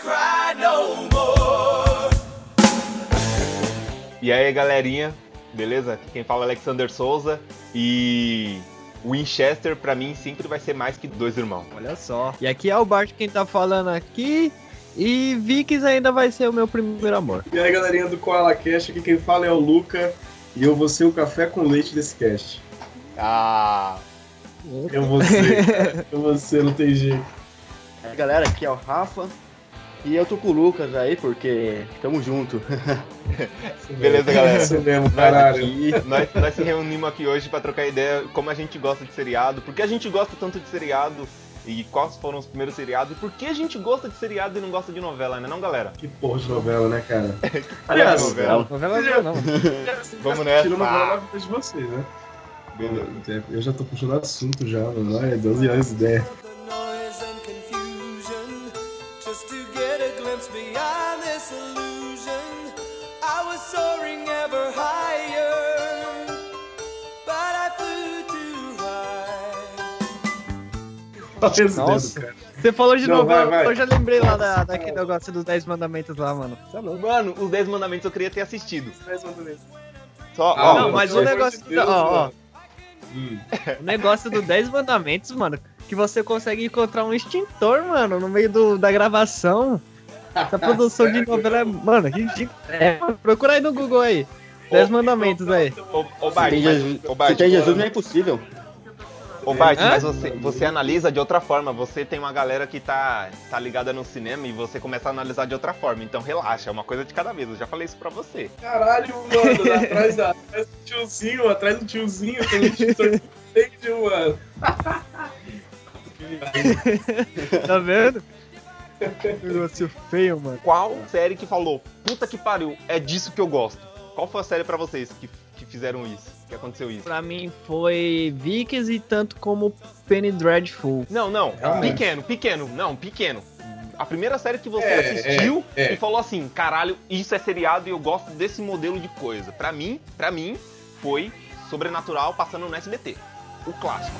cry no more. E aí, galerinha, beleza? Aqui Quem fala é Alexander Souza e Winchester pra mim sempre vai ser mais que dois irmãos. Olha só. E aqui é o Bart quem tá falando aqui. E Vikings ainda vai ser o meu primeiro amor. E aí, galerinha do Koala Cast, aqui quem fala é o Luca e eu vou ser o café com leite desse cast. Ah, Eu vou ser, eu vou ser, não tem jeito. Aí, galera, aqui é o Rafa. E eu tô com o Lucas aí, porque tamo junto. Beleza, galera. Isso mesmo, caralho. Nós, aqui, nós, nós se reunimos aqui hoje para trocar ideia como a gente gosta de seriado, por que a gente gosta tanto de seriado e quais foram os primeiros seriados e por que a gente gosta de seriado e não gosta de novela, né não, galera? Que porra de novela, né, cara? que Aliás, novela. novela não, não. Vamos nessa. Tira novela de né? Beleza. Eu já tô puxando assunto já, mano. É 12 horas e 10. Beyond this illusion. I was soaring ever higher, but I flew too high. Perdendo, Nossa. Você falou de Não, novela, vai, vai. eu já lembrei lá da, daquele negócio dos 10 mandamentos lá, mano. É. Mano, os 10 mandamentos eu queria ter assistido. Mais uma vez. Só, Ah, ó, não, mas o negócio. de Deus, ó, ó, mano. Hum. o negócio do 10 mandamentos, mano, que você consegue encontrar um extintor, mano, no meio do, da gravação. Essa produção de novela é. Mano, ridículo. É, mano, procura aí no Google aí. 10 mandamentos aí. Ô, ô Bart, ô, Bart, se tem Jesus não é impossível. Ô Bart, Hã? mas você, você analisa de outra forma. Você tem uma galera que tá, tá ligada no cinema e você começa a analisar de outra forma. Então relaxa, é uma coisa de cada vez. Eu já falei isso pra você. Caralho, mano, atrás, da, atrás do tiozinho, atrás do tiozinho, tem um extintor que entende, mano. Tá vendo? Negócio feio, mano. Qual série que falou, puta que pariu, é disso que eu gosto? Qual foi a série pra vocês que, que fizeram isso? Que aconteceu isso? Pra mim foi Vikings e tanto como Penny Dreadful. Não, não, Realmente. pequeno, pequeno, não, pequeno. A primeira série que você É, assistiu é, é. e falou assim, caralho, isso é seriado e eu gosto desse modelo de coisa. Pra mim, pra mim, foi Sobrenatural passando no SBT. O clássico.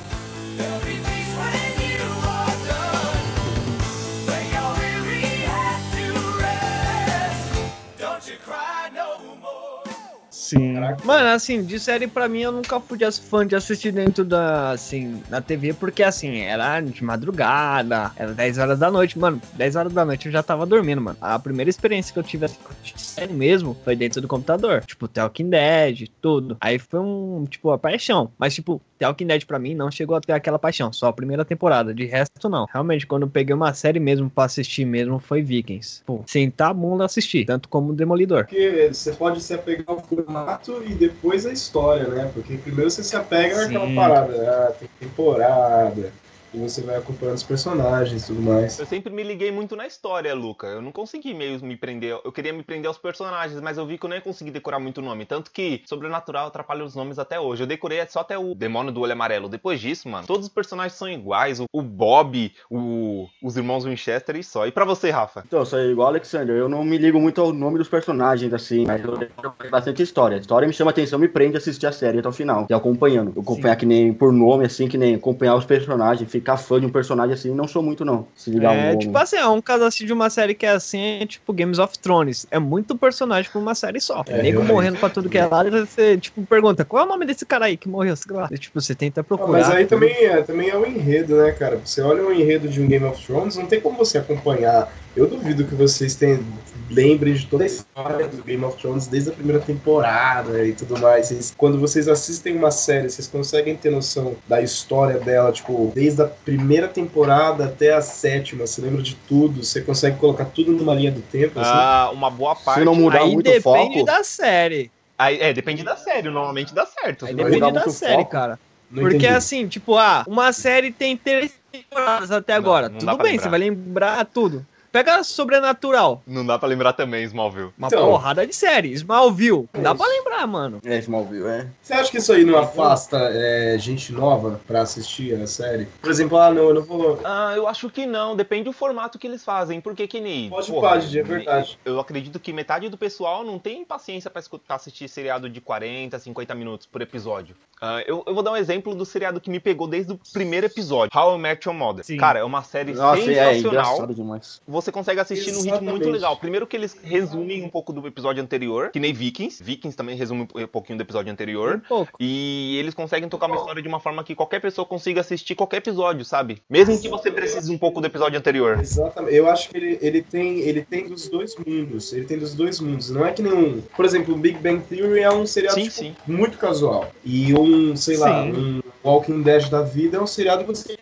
Sim. Caraca. Mano, assim, de série pra mim eu nunca fui fã de assistir dentro da, assim, na TV, porque assim, era de madrugada, era 10 horas da noite, mano, 10 horas da noite eu já tava dormindo, mano. A primeira experiência que eu tive assim, de série mesmo foi dentro do computador, tipo, The Walking Dead, tudo. Aí foi um, tipo, a paixão, mas tipo, The Walking Dead pra mim não chegou a ter aquela paixão, só a primeira temporada, de resto não. Realmente, quando eu peguei uma série mesmo pra assistir mesmo foi Vikings. Pô, sentar a bunda assistir, tanto como Demolidor. Porque você pode se apegar ao formato e depois a história, né? Porque primeiro você se apega Sim. àquela parada, ah, tem temporada, e você vai acompanhando os personagens e tudo mais. Eu sempre me liguei muito na história, Luca. Eu não consegui meio me prender. Eu queria me prender aos personagens, mas eu vi que eu nem ia conseguir decorar muito nome. Tanto que Sobrenatural atrapalha os nomes até hoje. Eu decorei só até o Demônio do Olho Amarelo. Depois disso, mano, todos os personagens são iguais. O, o Bob, o- os irmãos Winchester e só. E pra você, Rafa? Então, eu sou igual o Alexander, eu não me ligo muito ao nome dos personagens, assim, mas eu decoro bastante história. A história me chama atenção, me prende a assistir a série até o final, e acompanhando. Eu acompanhar que nem por nome, assim, que nem acompanhar os personagens, ficar fã de um personagem assim, não sou muito, não. Se ligar É, ao tipo assim, é um caso assim de uma série que é assim, é tipo Games of Thrones. É muito personagem pra uma série só. É, Nego morrendo pra tudo que é lado, e você, tipo, pergunta, qual é o nome desse cara aí que morreu? Sei lá. E, tipo, você tenta Ah, procurar. mas aí também é, também é o enredo, né, cara? Você olha o enredo de um Game of Thrones, não tem como você acompanhar. Eu duvido que vocês tenham, lembrem de toda a história do Game of Thrones desde a primeira temporada e tudo mais. Vocês- quando vocês assistem uma série, vocês conseguem ter noção da história dela, tipo, desde a primeira temporada até a sétima. Você lembra de tudo, você consegue colocar tudo numa linha do tempo, assim. Ah, uma boa parte. Se não mudar Aí muito depende foco, da série. Aí, é, depende da série. Normalmente dá certo. Aí depende da série, foco. cara. Não Porque entendi. assim, tipo, ah, uma série tem três temporadas até agora. não dá tudo bem, lembrar. você vai lembrar tudo. Pega Sobrenatural. Não dá pra lembrar também, Smallville. Uma Então. porrada de série. Smallville. Não dá É pra lembrar, mano. é, Smallville, é. Você acha que isso aí não afasta é, gente nova pra assistir a série? Por exemplo, ah, não, eu não vou. Ah, eu acho que não, depende do formato que eles fazem, porque que nem... Pode porra, Didi, é verdade. Eu acredito que metade do pessoal não tem paciência pra escutar, assistir seriado de 40, 50 minutos por episódio. Ah, eu, eu vou dar um exemplo do seriado que me pegou desde o primeiro episódio, How I Met Your Mother. Sim. Cara, é uma série Nossa, é, é sensacional. engraçado demais. você consegue assistir num ritmo muito Exatamente. legal. Primeiro que eles resumem um pouco do episódio anterior, que nem Vikings. Vikings também resume um pouquinho do episódio Um anterior. pouco. E eles conseguem tocar uma história de uma forma que qualquer pessoa consiga assistir qualquer episódio, sabe? Mesmo que você precise um pouco do episódio anterior. Exatamente. Eu acho que ele, ele, tem, ele tem dos dois mundos. Ele tem dos dois mundos. Não é que nenhum. Por exemplo, o Big Bang Theory é um seriado Sim, tipo, sim. muito casual. E um, sei lá, Sim. um Walking Dead da vida é um seriado que você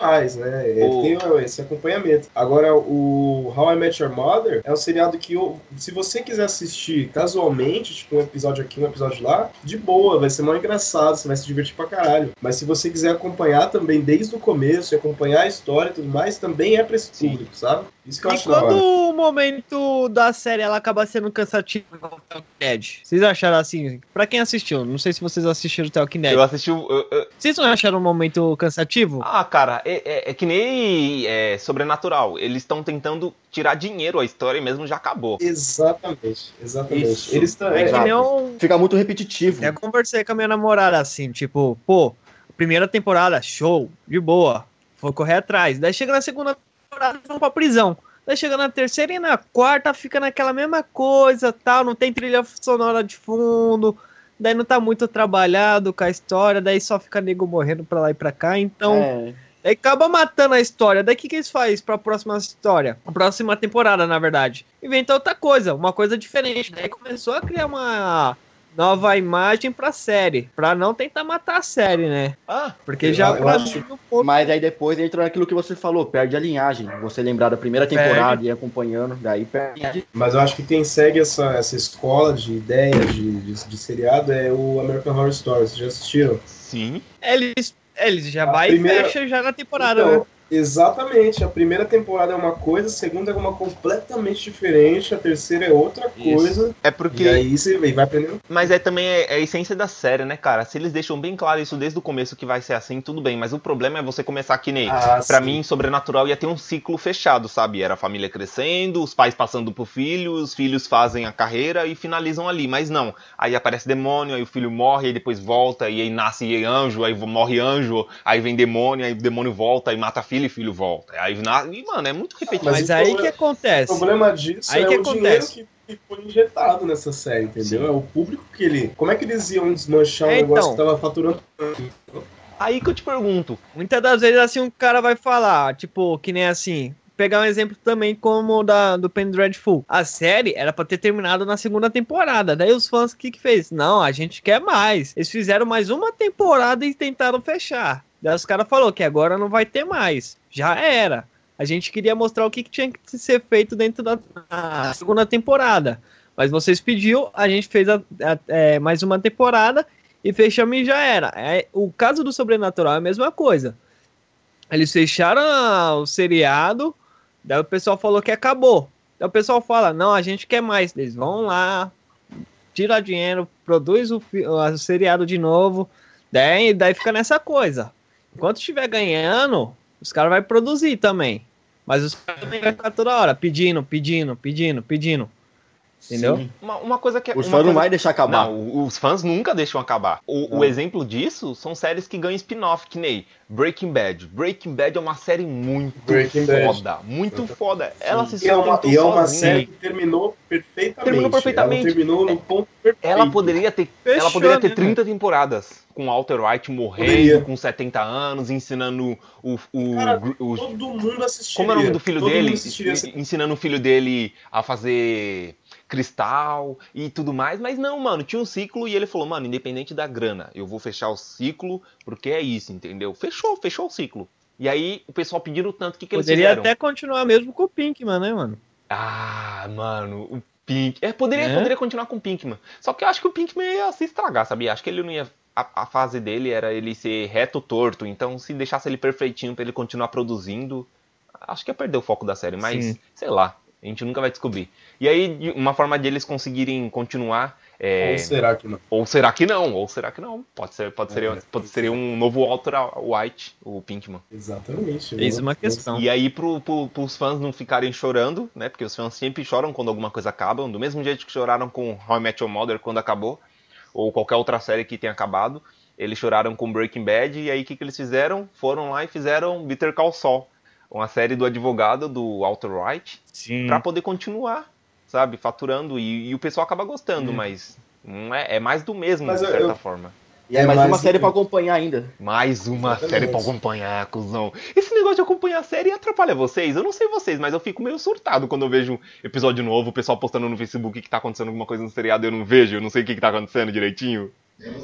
mais, né? Ele O- tem esse acompanhamento. Agora, o How I Met Your Mother é um seriado que, eu- se você quiser assistir casualmente, tipo um episódio aqui, um episódio lá, de boa, vai ser mal engraçado, você vai se divertir pra caralho. Mas se você quiser acompanhar também desde o começo, e acompanhar a história e tudo mais, também é pra esse público, sabe? Isso que eu E acho da quando hora. Momento da série ela acaba sendo cansativo igual o Talking Dead? Vocês acharam assim? Pra quem assistiu, não sei se vocês assistiram o Talking Dead. Eu assisti eu- eu- Vocês não acharam um momento cansativo? Ah, cara, é, é- é que nem é, sobrenatural. Eles estão tentando tirar dinheiro, a história mesmo já acabou. Exatamente, exatamente. Isso, Eles estão. É nem um... Fica muito repetitivo. Eu conversei com a minha namorada assim, tipo, pô, primeira temporada, show, de boa. Foi correr atrás. Daí chega na segunda temporada, vão pra prisão. Daí chega na terceira e na quarta, fica naquela mesma coisa, tal, não tem trilha sonora de fundo. Daí não tá muito trabalhado com a história, daí só fica nego morrendo pra lá e pra cá. Então, É, Aí acaba matando a história. Daí o que, que eles fazem pra próxima história? A próxima temporada, na verdade. Inventa outra coisa, uma coisa diferente. Daí começou a criar uma nova imagem pra série. Pra não tentar matar a série, né? Ah, Porque Eu- já eu pra acho- ponto- Mas aí depois entra naquilo que você falou, perde a linhagem. Você lembrar da primeira temporada e ir acompanhando, daí perde. Mas eu acho que quem segue essa, essa escola de ideias de, de, de seriado é o American Horror Story. Vocês já assistiram? sim. Eles, eles já A vai primeira- e fecha já na temporada, Então, né? Exatamente. A primeira temporada é uma coisa, a segunda é uma completamente diferente, a terceira é outra Isso. coisa. É E porque. aí você vai aprendendo. Mas é também é, é a essência da série, né, cara? Se eles deixam bem claro isso desde o começo que vai ser assim, tudo bem. Mas o problema é você começar que nem. Ah, Pra sim. mim, Sobrenatural ia ter um ciclo fechado, sabe? Era a família crescendo, os pais passando pro filho, os filhos fazem a carreira e finalizam ali. Mas não. Aí aparece demônio, aí o filho morre, aí depois volta, e aí nasce anjo, aí morre anjo, aí vem demônio, aí o demônio volta, aí mata filho e filho volta. Aí nasce. E, mano, é muito repetitivo. Mas, Mas o aí problema- que acontece? O problema disso Aí é que o acontece? dinheiro que, que foi injetado nessa série, entendeu? Sim. É o público que ele. Como é que eles iam desmanchar um É, negócio então. que tava faturando? Aí que eu te pergunto. Muitas das vezes assim um cara vai falar, tipo, que nem assim. Pegar um exemplo também como o da, do Penny Dreadful. A série era pra ter terminado na segunda temporada. Daí os fãs, o que que fez? Não, a gente quer mais. Eles fizeram mais uma temporada e tentaram fechar. Daí os caras falaram que agora não vai ter mais. Já era. A gente queria mostrar o que, que tinha que ser feito dentro da da segunda temporada. Mas vocês pediu, a gente fez a- a- é, mais uma temporada e fechamos e já era. É, o caso do Sobrenatural é a mesma coisa. Eles fecharam o seriado, daí o pessoal falou que acabou. Daí o pessoal fala, não, a gente quer mais. Eles vão lá, tira dinheiro, produz o, o seriado de novo, daí, daí fica nessa coisa. Enquanto estiver ganhando, os caras vão produzir também. Mas os caras também vão ficar toda hora pedindo, pedindo, pedindo, pedindo. Entendeu? Sim. Uma, uma coisa que é. Os fãs não coisa- vai deixar acabar. Não, os fãs nunca deixam acabar. O, o Não. exemplo disso são séries que ganham spin-off, que nem Breaking Bad. Breaking Bad é uma série muito Breaking Bad. foda, muito foda. Ela se E é uma, e é uma série que terminou perfeitamente. Terminou perfeitamente. Ela terminou no ponto perfeito. Ela poderia ter, Fechou, ela poderia ter né, 30 temporadas. Com Walter White morrendo, Poderia. com 70 anos, ensinando o. o, Cara, o- Todo mundo assistiria. como é o nome do filho Todo dele? Ensinando o filho dele a fazer cristal e tudo mais. Mas não, mano, tinha um ciclo e ele falou, mano, independente da grana, eu vou fechar o ciclo porque é isso, entendeu? Fechou, fechou o ciclo. E aí o pessoal pediram tanto, o que, que eles Poderia fizeram? até continuar mesmo com o Pinkman, né, mano? Ah, mano, o Pink. É, poderia, É? poderia continuar com o Pinkman. Só que eu acho que o Pinkman ia se estragar, sabia? Acho que ele não ia. A, a fase dele era ele ser reto torto. Então, se deixasse ele perfeitinho pra ele continuar produzindo, acho que ia perder o foco da série. Mas, Sim. sei lá, a gente nunca vai descobrir. E aí, uma forma de eles conseguirem continuar. é, Ou será que não? ou será que não? Ou será que não? Pode ser, pode ser, É, pode ser um novo Walter White, o Pinkman. Exatamente. Eis uma questão. E aí, pro, pro, pros fãs não ficarem chorando, né? Porque os fãs sempre choram quando alguma coisa acaba, do mesmo jeito que choraram com How I Met Your Mother quando acabou, ou qualquer outra série que tenha acabado. Eles choraram com Breaking Bad, e aí o que, que eles fizeram? Foram lá e fizeram Bitter Call Saul. uma série do advogado do Walter Sim. pra poder continuar, sabe, faturando e, e o pessoal acaba gostando, mas não é, é mais do mesmo Mas de certa eu- forma. E é, É, mais mas- uma série pra acompanhar ainda. Mais uma Exatamente. série pra acompanhar, cuzão. Esse negócio de acompanhar a série atrapalha vocês? Eu não sei vocês, mas eu fico meio surtado quando eu vejo um episódio novo, o pessoal postando no Facebook que tá acontecendo alguma coisa no seriado e eu não vejo, eu não sei o que, que tá acontecendo direitinho.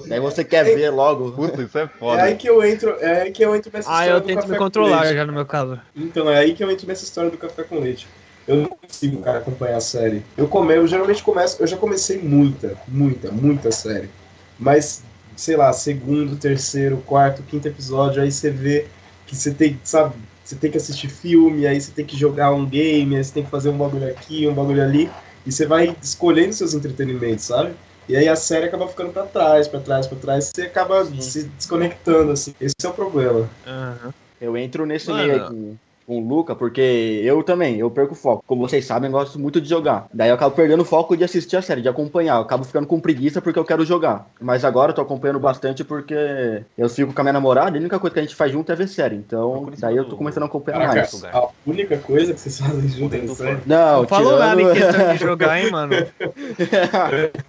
Daí você quer ver logo. Puta, isso é É foda. aí que eu entro, é aí que eu entro nessa Ah, história eu do tento café me controlar já no meu caso. Então, é aí que eu entro nessa história do café com leite. Eu não consigo, cara, acompanhar a série. Eu, come, eu geralmente começo, eu já comecei muita, muita, muita série. Mas, sei lá, segundo, terceiro, quarto, quinto episódio, aí você vê que você tem, sabe, você tem que assistir filme, aí você tem que jogar um game, aí você tem que fazer um bagulho aqui, um bagulho ali, e você vai escolhendo seus entretenimentos, sabe? E aí a série acaba ficando pra trás, pra trás, pra trás, você acaba se desconectando, assim. Esse é o problema. Aham. Eu entro nesse Mano. meio aí com, o Luca, porque eu também, eu perco o foco. Como vocês sabem, eu gosto muito de jogar. Daí eu acabo perdendo o foco de assistir a série, de acompanhar. Eu acabo ficando com preguiça porque eu quero jogar. Mas agora eu tô acompanhando bastante porque eu fico com a minha namorada e a única coisa que a gente faz junto é ver série. Então, daí eu tô do- começando a acompanhar Caraca, mais. a única coisa que vocês fazem junto é série. Não, Não falou nada em tirando- questão de jogar, hein, mano.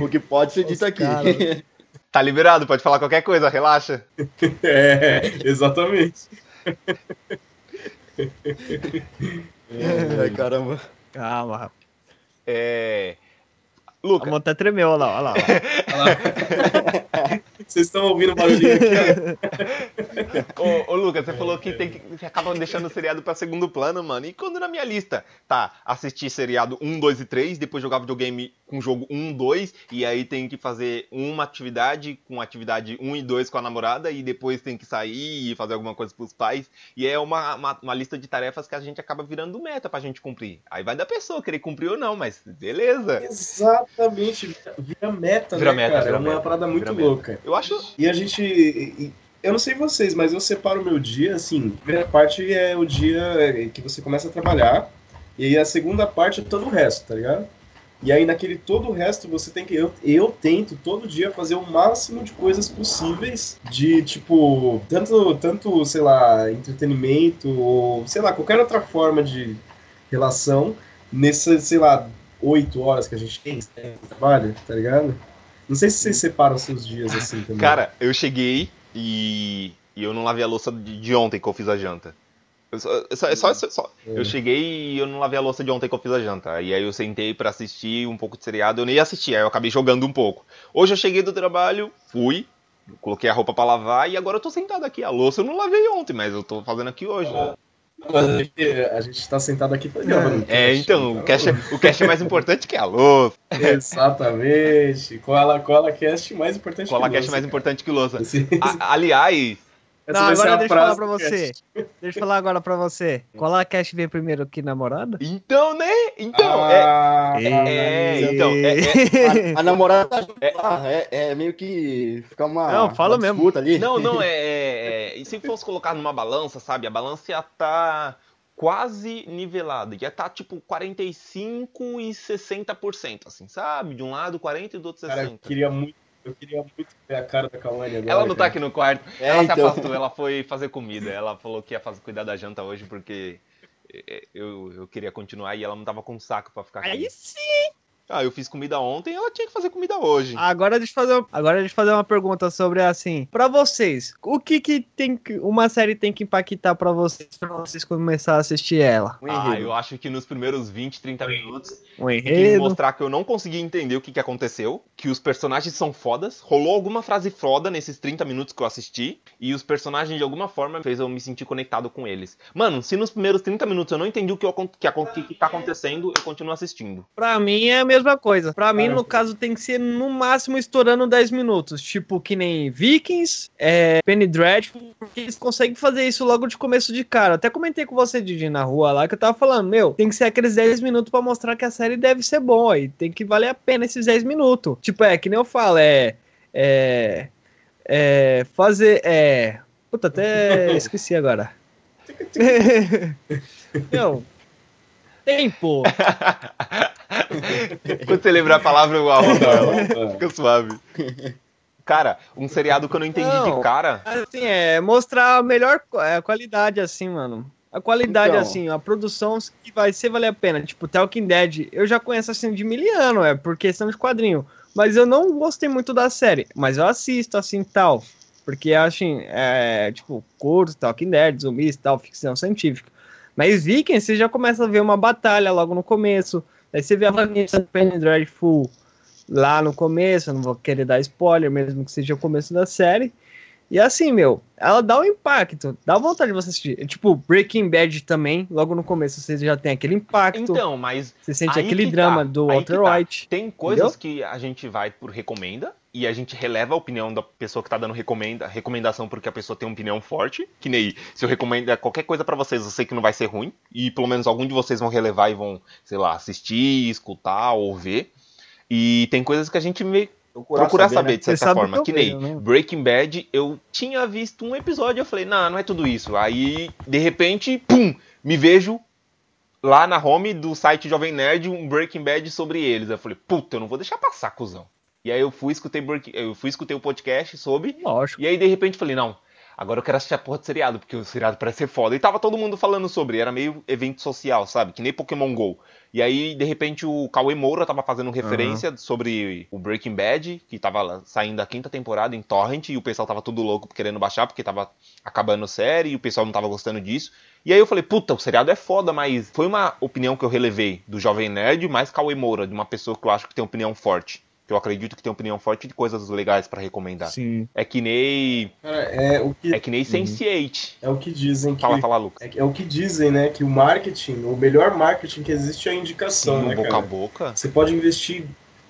o que pode ser dito Os aqui. caras. Tá liberado, pode falar qualquer coisa, relaxa. É, exatamente. Ai, caramba. Calma, rapaz. É. A Luca, mão até tremeu, olha lá, olha lá. Vocês estão ouvindo o barulhinho aqui? ô, ô Lucas, você falou que tem que. Você acaba deixando o seriado pra segundo plano, mano. E quando na minha lista tá assistir seriado 1, 2 e 3, depois jogar videogame com jogo 1, 2, e aí tem que fazer uma atividade com atividade 1 e 2 com a namorada, e depois tem que sair e fazer alguma coisa pros pais. E é uma, uma, uma lista de tarefas que a gente acaba virando meta pra gente cumprir. Aí vai da pessoa querer cumprir ou não, mas beleza. Exatamente. Vira meta, Vira né, meta, cara? vira é uma meta, parada muito vira louca. Eu acho. E a gente. Eu não sei vocês, mas eu separo o meu dia, assim. A primeira parte é o dia que você começa a trabalhar, e aí a segunda parte é todo o resto, tá ligado? E aí naquele todo o resto você tem que. Eu, eu tento todo dia fazer o máximo de coisas possíveis de tipo. Tanto, tanto, sei lá, entretenimento, ou sei lá, qualquer outra forma de relação nessas, sei lá, oito horas que a gente tem trabalho, tá ligado? Não sei se vocês separam seus dias assim também. Cara, eu cheguei e, e eu não lavei a louça de, de ontem que eu fiz a janta. Eu só, só- é só- só- só- É. Eu cheguei e eu não lavei a louça de ontem que eu fiz a janta. E aí eu sentei pra assistir um pouco de seriado. Eu nem ia assistir, aí eu acabei jogando um pouco. Hoje eu cheguei do trabalho, fui, coloquei a roupa pra lavar e agora eu tô sentado aqui. A louça eu não lavei ontem, mas eu tô fazendo aqui hoje. Gente, a gente tá sentado aqui pra gravar. É, então, o cash é, o cash é mais importante que a louça. Exatamente. Cola, cola cast mais importante Cola que é louça, mais cara. importante que louça. A- aliás, essa Não, agora deixa eu falar pra você. cast. Deixa eu falar agora pra você. Qual a cash veio primeiro aqui, namorada? então, né? Então, é. Ah, É, analisa. então, é- A, a namorada tá é, é meio que fica uma, Não, fala uma mesmo. disputa ali. Não, não, é, é- é- E se fosse colocar numa balança, sabe? A balança ia tá quase nivelada. Ia tá tipo 45 e 60%, assim, sabe? De um lado 40 e do outro Cara, eu 60. queria muito, eu queria muito ver a cara da Kawane agora. Ela não tá cara. aqui no quarto. É, ela se então. afastou, ela foi fazer comida. Ela falou que ia fazer, cuidar da janta hoje porque é, eu, eu queria continuar e ela não tava com saco pra ficar aqui. Aí sim. Ah, eu fiz comida ontem ela tinha que fazer comida hoje. Agora deixa eu fazer, agora deixa eu fazer uma pergunta sobre assim, Pra vocês, o que que tem que uma série tem que impactar pra vocês pra vocês começar a assistir ela? Um Ah, eu acho que nos primeiros 20, 30 minutos Um Tem que mostrar que eu não consegui entender o que, que aconteceu, que os personagens são fodas, rolou alguma frase foda nesses 30 minutos que eu assisti, e os personagens de alguma forma fez eu me sentir conectado com eles. Mano, se nos primeiros 30 minutos eu não entendi o que, eu, que, que, que tá acontecendo, eu continuo assistindo. Pra mim é a mesma coisa. Pra mim, no caso, tem que ser no máximo estourando 10 minutos. Tipo, que nem Vikings, é, Penny Dreadful, porque eles conseguem fazer isso logo de começo de cara. Até comentei com você, Didi, na rua lá, que eu tava falando, meu, tem que ser aqueles 10 minutos pra mostrar que a série deve ser boa. E tem que valer a pena esses 10 minutos. Tipo, é, que nem eu falo, é. É. É. Fazer. É. Puta, até esqueci agora. Meu. Tempo. Quando você lembrar a palavra, eu arrodo ela. Fica suave. Cara, um seriado que eu não entendi Não. de cara. Assim, é mostrar a melhor é, qualidade, assim, mano. A qualidade, Então. assim, a produção que vai ser valer a pena. Tipo, The Walking Dead, eu já conheço, assim, de miliano, é por questão de quadrinho. Mas eu não gostei muito da série. Mas eu assisto, assim, tal. Porque, assim, é, tipo, curto, Talking Dead, zumbis, tal, ficção científica. Mas Vikings, você já começa a ver uma batalha logo no começo. Aí você vê a Vanessa Penny Dreadful lá no começo, eu não vou querer dar spoiler, mesmo que seja o começo da série. E assim, meu, ela dá um impacto, dá vontade de você assistir. É Tipo, Breaking Bad também, logo no começo você já tem aquele impacto, Então, mas você sente aquele que drama tá, do Walter tá. White. tem coisas que a gente vai por recomenda e a gente releva a opinião da pessoa que tá dando recomenda, recomendação porque a pessoa tem uma opinião forte. Que nem se eu recomendo qualquer coisa pra vocês, eu sei que não vai ser ruim. E pelo menos algum de vocês vão relevar e vão, sei lá, assistir, escutar ou ver. E tem coisas que a gente meio procurar saber, né? de certa forma. que Que, nem né? Breaking Bad, eu tinha visto um episódio eu falei, não, não é tudo isso. Aí, de repente, pum, me vejo lá na home do site Jovem Nerd um Breaking Bad sobre eles. Eu falei, puta, eu não vou deixar passar, cuzão. E aí eu fui escutei eu fui escutei o podcast sobre Lógico. e aí, de repente, falei, não, agora eu quero assistir a porra de seriado, porque o seriado parece ser foda. E tava todo mundo falando sobre, era meio evento social, sabe? Que nem Pokémon GO. E aí, de repente, o Cauê Moura tava fazendo referência sobre o Breaking Bad, que tava saindo a quinta temporada em Torrent, e o pessoal tava tudo louco querendo baixar, porque tava acabando a série, e o pessoal não tava gostando disso. E aí eu falei, puta, o seriado é foda, mas foi uma opinião que eu relevei do Jovem Nerd, mais Cauê Moura, de uma pessoa que eu acho que tem opinião forte. Que eu acredito que tem opinião forte de coisas legais pra recomendar. Sim. É que nem. Cara, é o que, É que nem Sense8. é o que dizem que. Fala, fala, Lucas. É, que- é o que dizem, né? Que o marketing, o melhor marketing que existe é a indicação, Sim, né, boca cara? a boca. Você pode investir.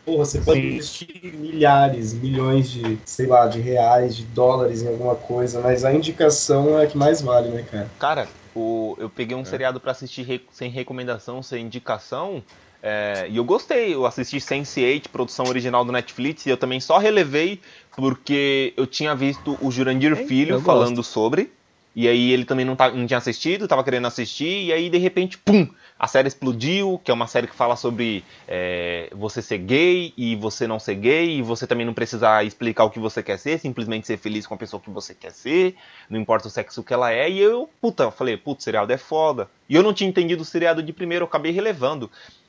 Porra, você pode Sim. investir milhares, milhões de, sei lá, de reais, de dólares em alguma coisa, mas a indicação é a que mais vale, né, cara? Cara, o, eu peguei É. um seriado pra assistir re- sem recomendação, sem indicação. É, e eu gostei, eu assisti Sense8, produção original do Netflix, e eu também só relevei porque eu tinha visto o Jurandir Eita, Filho eu falando sobre. E aí ele também não, tá, não tinha assistido, tava querendo assistir, e aí de repente, pum! A série explodiu, que é uma série que fala sobre é, você ser gay e você não ser gay, e você também não precisar explicar o que você quer ser, simplesmente ser feliz com a pessoa que você quer ser, não importa o sexo que ela é, e eu, puta, eu falei, putz, o seriado é foda. E eu não tinha entendido o seriado de primeiro, eu acabei relevando.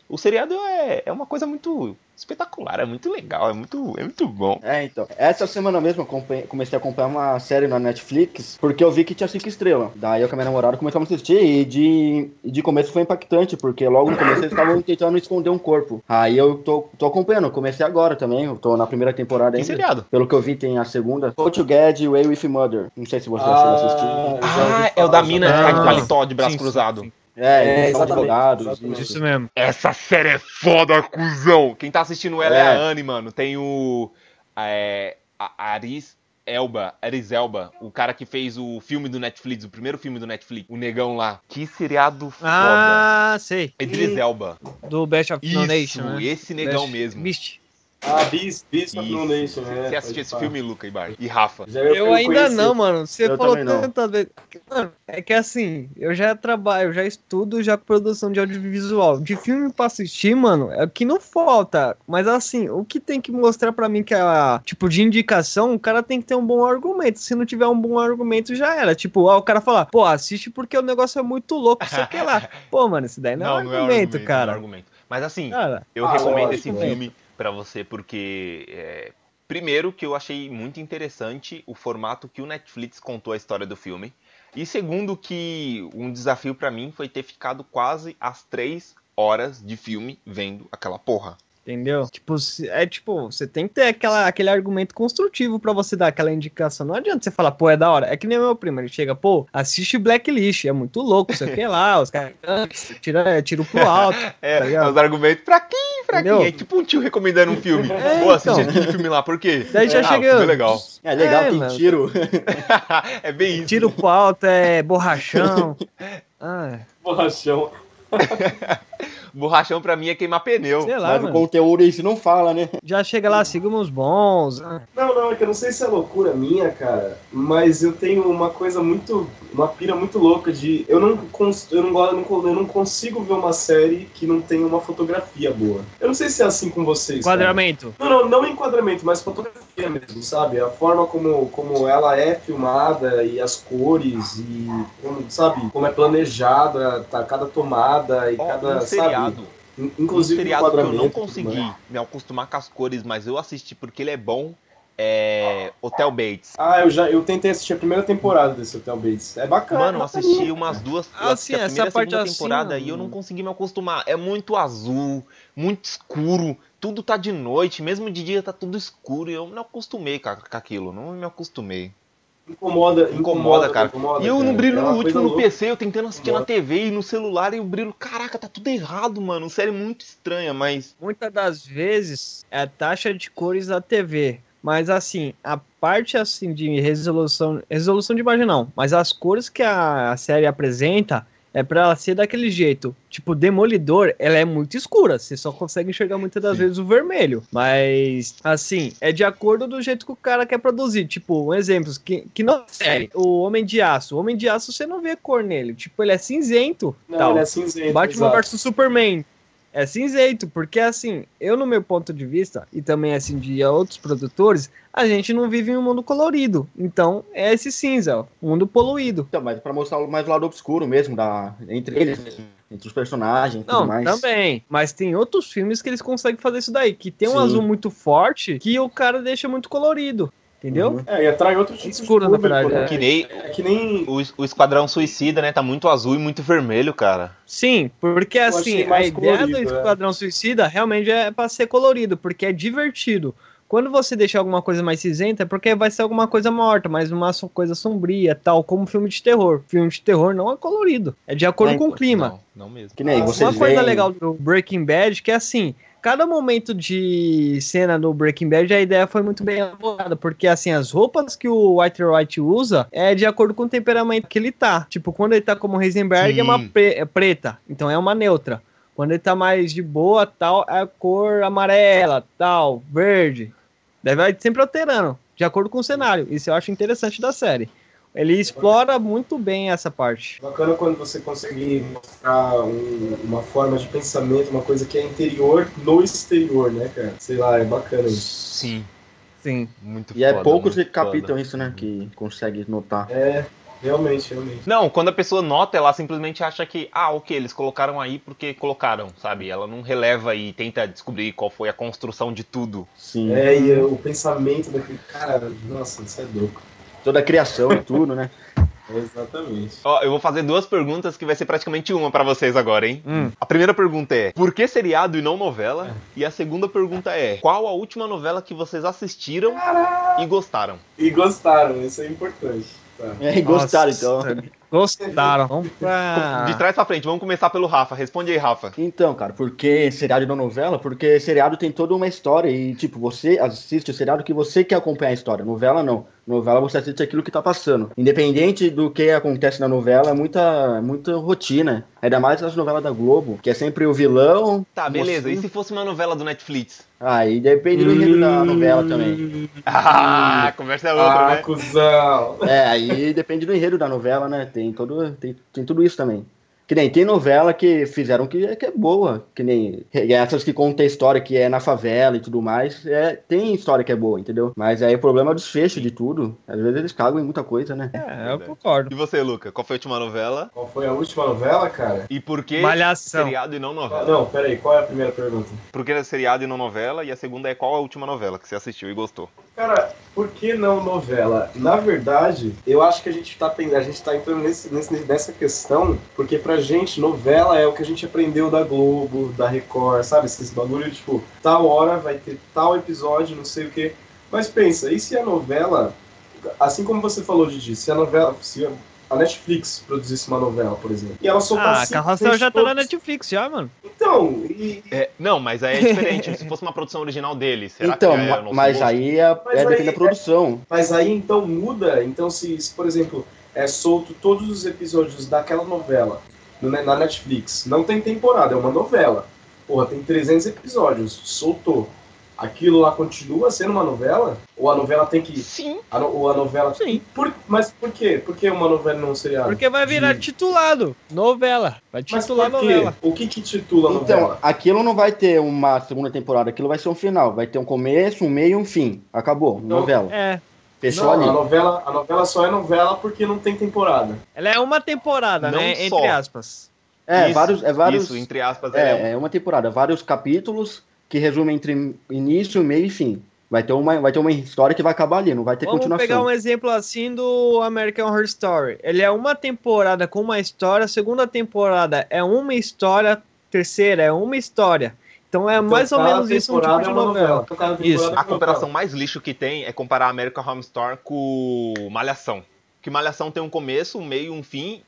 O seriado é, é uma coisa muito espetacular, é muito legal, é muito, é muito bom. É, então. Essa semana mesmo eu comecei a acompanhar uma série na Netflix, porque eu vi que tinha cinco estrelas. Daí eu com a minha namorada começamos a assistir e de, de começo foi impactante, porque logo no começo eles estavam tentando esconder um corpo. Aí eu tô, tô acompanhando, eu comecei agora também, eu tô na primeira temporada Que ainda. seriado? Pelo que eu vi, tem a segunda. Go to Get Way with Mother. Não sei se você já chegou a assistir. já ouvi Ah, é o da mina de Ah, paletó de braço sim, sim, cruzado. sim. É, É, exatamente, advogados. exatamente. isso. Mesmo. Essa série é foda, cuzão. Quem tá assistindo ela é, É. a Anne, mano. Tem o. É, a Aris Elba, Aris Elba, o cara que fez o filme do Netflix, o primeiro filme do Netflix, o negão lá. Que seriado foda. Ah, sei. Idris Elba. Do Best of Isso, Nation, né? esse negão Best- mesmo. Beast. Ah, No Isso. Nation, né? Você assistiu esse filme, Luca e Bar? E Rafa? Já Eu, ainda conheci. não, mano. Você Eu falou não. tantas vezes. Mano, é que assim, eu já trabalho, eu já estudo já produção de audiovisual. De filme pra assistir, mano, é o que não falta. Mas assim, o que tem que mostrar pra mim que é a, tipo, de indicação, o cara tem que ter um bom argumento. Se não tiver um bom argumento, já era. Tipo, ó, o cara falar, pô, assiste porque o negócio é muito louco, sei que lá. Pô, mano, isso daí não, é um argumento, não é cara. argumento. Mas assim, Cara, Eu Ah, recomendo esse filme pra você porque, é, primeiro, que eu achei muito interessante o formato que o Netflix contou a história do filme. E segundo, que um desafio pra mim foi ter ficado quase as três horas de filme vendo aquela porra. Entendeu? Tipo, é tipo, você tem que ter aquela, aquele argumento construtivo pra você dar aquela indicação. Não adianta você falar, pô, é da hora. É que nem o meu primo, ele chega, pô, assiste Blacklist, é muito louco, sei o que lá, os caras tiram tiro pro alto. É, Tá os argumentos fraquinho, fraquinho. Entendeu? É tipo um tio recomendando um filme. É, Pô, assiste então. aquele filme lá, por quê? Daí já ah, é legal. É legal, É, tem mano. tiro. é bem isso. Tiro pro alto, é borrachão. Ah, Borrachão. Borrachão pra mim é queimar pneu. sei lá, Mas o mano. conteúdo isso não fala, né? Já chega lá, sigamos bons. ah, Não, não, é que eu não sei se é loucura minha, cara, mas eu tenho uma coisa muito. uma pira muito louca de. Eu não, cons, eu não, gosto- eu não, eu não consigo ver uma série que não tenha uma fotografia boa. Eu não sei se é assim com vocês. cara. Enquadramento. Não, não, não enquadramento, mas fotografia mesmo, sabe? A forma como, como ela é filmada e as cores e, como, sabe, como é planejada, tá, cada tomada e Ó, cada, um sabe? Seriado. In- Um Inclusive o seriado que eu não consegui né? me acostumar com as cores, mas eu assisti porque ele é bom. É. Hotel Bates. Ah, eu já eu tentei assistir a primeira temporada desse Hotel Bates. É bacana. Mano, eu assisti umas duas. Ah, sim, a essa primeira e a parte segunda assim, temporada ó. e eu não consegui me acostumar. É muito azul, muito escuro. Tudo tá de noite, mesmo de dia tá tudo escuro. E eu não acostumei com aquilo. Não me acostumei. Incomoda, Incomoda, incomoda, cara. incomoda, E eu cara. no brilho É no último no. PC, eu tentando assistir na Incomoda. TV e no celular e o brilho. Caraca, tá tudo errado, mano. Série muito estranha, mas. Muitas das vezes é a taxa de cores da TV. Mas assim, a parte assim de resolução. Resolução de imagem não. Mas as cores que a série apresenta é pra ela ser daquele jeito. Tipo, Demolidor, ela é muito escura. Você só consegue enxergar muitas das Sim. vezes o vermelho. Mas, assim, é de acordo do jeito que o cara quer produzir. Tipo, um exemplo, que, que não é série. O Homem de Aço. O Homem de Aço você não vê cor nele. Tipo, ele é cinzento. Não, tal. ele é cinzento. Batman exato. vs Superman é cinzento, porque assim, eu no meu ponto de vista, e também assim de outros produtores, a gente não vive em um mundo colorido. Então é esse cinza, ó, mundo poluído. Então, mas pra mostrar mais o lado obscuro mesmo, da, entre eles, mesmo, entre os personagens e tudo Não, mais. também. Mas tem outros filmes que eles conseguem fazer isso daí, que tem um Sim. azul muito forte que o cara deixa muito colorido. Entendeu? Uhum. É, e atrai outro tipo Escuro, de na público, verdade, né? é. Que nem É que nem. o, o Esquadrão Suicida, né? Tá muito azul e muito vermelho, cara. Sim, porque assim, a ideia colorido, do é. Esquadrão Suicida realmente é pra ser colorido, porque é divertido. Quando você deixa alguma coisa mais cinzenta, é porque vai ser alguma coisa morta, mas uma coisa sombria, tal, como filme de terror. Filme de terror não é colorido, é de acordo É, com o clima. Não, não mesmo. Que nem Ah, vocês Uma coisa veem- legal do Breaking Bad que é assim, cada momento de cena do Breaking Bad a ideia foi muito bem elaborada, porque assim, as roupas que o White White usa é de acordo com o temperamento que ele tá. Tipo, quando ele tá como Heisenberg Sim. é uma pre- é preta, então é uma neutra. Quando ele tá mais de boa, tal, é a cor amarela, tal, verde. Daí vai sempre alterando, de acordo com o cenário. Isso eu acho interessante da série. Ele explora muito bem essa parte. Bacana quando você consegue mostrar um- uma forma de pensamento, uma coisa que é interior no exterior, né, cara? Sei lá, é bacana isso. Sim, Sim. muito E é foda, poucos muito que captam foda. isso, né? Que consegue notar. É, realmente, realmente. Não, quando a pessoa nota, ela simplesmente acha que, ah, ok, eles colocaram aí porque colocaram, sabe? Ela não releva e tenta descobrir qual foi a construção de tudo. Sim. É, e o pensamento daquele cara, nossa, isso é louco. Toda a criação e tudo, né? Exatamente. Ó, eu vou fazer duas perguntas que vai ser praticamente uma pra vocês agora, hein? Hum. A primeira pergunta é: por que seriado e não novela? E a segunda pergunta é: qual a última novela que vocês assistiram e gostaram? E gostaram, isso é importante. Tá. É, e gostaram, Nossa, então. Gostaram. Vamos pra. De trás pra frente, vamos começar pelo Rafa. Responde aí, Rafa. Então, cara, por que seriado e não novela? Porque seriado tem toda uma história e, tipo, você assiste o seriado que você quer acompanhar a história. Novela, não. Novela, você assiste aquilo que tá passando. Independente do que acontece na novela, é muita, muita rotina. Ainda mais as novelas da Globo, que é sempre o vilão. Tá, beleza. E mocinho. se fosse uma novela do Netflix? Aí depende do enredo da novela também. Ah, a conversa é outra, Ah, né? cuzão. É, aí depende do enredo da novela, né? Tem, todo, tem, tem tudo isso também. Que nem tem novela que fizeram que, é- que é boa. Que nem essas que contam a história que é na favela e tudo mais. É, tem história que é boa, entendeu? Mas aí o problema é o desfecho de tudo. Às vezes eles cagam em muita coisa, né? É, eu concordo. E você, Luca? Qual foi a última novela? Qual foi a última novela, cara? E por que Malhação. seriado e não Ah, novela? Não, peraí, qual é a primeira pergunta? Por que seriado e não novela? E a segunda é qual a última novela que você assistiu e gostou? Cara, por que não novela? Na verdade, eu acho que a gente tá, a gente tá entrando nesse, nesse- nessa questão, porque pra gente, novela é o que a gente aprendeu da Globo, da Record, sabe? Esses bagulho, tipo, tal hora vai ter tal episódio, não sei o quê. Mas pensa, e se a novela, assim como você falou, Didi, se a novela, se a Netflix produzisse uma novela, por exemplo, e ela Ah, soltasse... Carrossel já tá na Netflix já, mano. Então, e, É, não, mas aí é diferente. se fosse uma produção original deles, será então, que é mas gosto? aí é, Mas é aí depende da é- produção. Mas aí então muda. Então, se, se, por exemplo, é solto todos os episódios daquela novela no- na Netflix, não tem temporada, é uma novela. Porra, tem 300 episódios, soltou. aquilo lá continua sendo uma novela? Ou a novela tem que. Sim. A, no- ou a novela. Sim. Por, mas por quê? Por que uma novela não seriado? Porque vai virar De- titulado. Novela. Vai Mas titular por quê? novela. O que que titula a Então, novela? aquilo não vai ter uma segunda temporada, aquilo vai ser um final. Vai ter um começo, um meio e um fim. Acabou, Não. novela. É. Fechou Não, ali. a novela, a novela só é novela porque não tem temporada. Ela é uma temporada, Não né? só. Entre aspas. É, Isso, vários, é vários. Isso, entre aspas, é, É, é uma temporada, vários capítulos que resumem entre início, meio e fim. Vai ter uma, vai ter uma história que vai acabar ali, não vai ter Vamos continuação. pegar um exemplo assim do American Horror Story. Ele é uma temporada com uma história, segunda temporada é uma história, terceira é uma história. Então é Então, mais ou menos isso um tipo temporada de é uma novela. Então, Isso. é A comparação novela. mais lixo que tem é comparar American Horror Story com Malhação. Que Malhação tem um começo, um meio, um fim,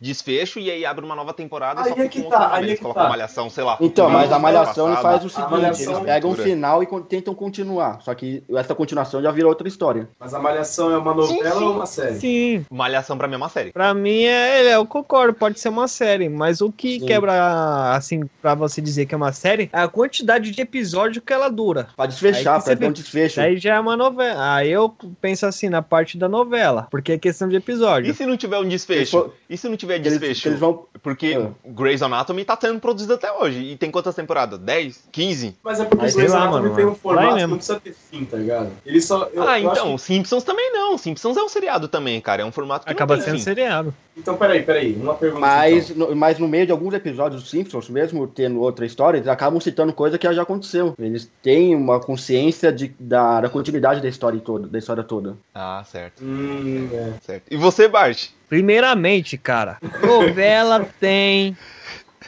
desfecho, e aí abre uma nova temporada Aí só é que um tá, aí é Eles que colocam tá. Malhação, sei lá. Então, mas a Malhação ele faz o seguinte, Malhação- eles pegam um Cultura. final e tentam continuar. Só que essa continuação já virou outra história. Mas a Malhação é uma novela Sim, sim. ou uma série? Sim, Malhação pra mim é uma série. pra mim é, eu concordo, pode ser uma série, mas o que Sim. quebra, assim, pra você dizer que é uma série, é a quantidade de episódio que ela dura. Pra desfechar, ter um desfecho. Aí já é uma novela. Aí eu penso assim, na parte da novela, porque é questão de episódio. E se não tiver um desfecho? for- E se não tiver que eles, desfecho? que eles vão. Porque Ah. Grey's Anatomy tá sendo produzido até hoje. E tem quantas temporadas? 10? 15? Mas é porque Mas o Grey's lá, Anatomy mano, tem um formato que não precisa ter fim, tá ligado? Ele só. Eu, ah, eu acho então, Simpsons também não. Simpsons é um seriado também, cara. É um formato que Acaba não tem sendo fim. seriado. que- Então, peraí, peraí. Uma pergunta. Mas então. no, mas no meio de alguns episódios dos Simpsons, mesmo tendo outra história, eles acabam citando coisa que já aconteceu. Eles têm uma consciência de, da, da continuidade da história toda, da história toda. Ah, certo, Hum, é. certo. E você, Bart? Primeiramente, cara, novela tem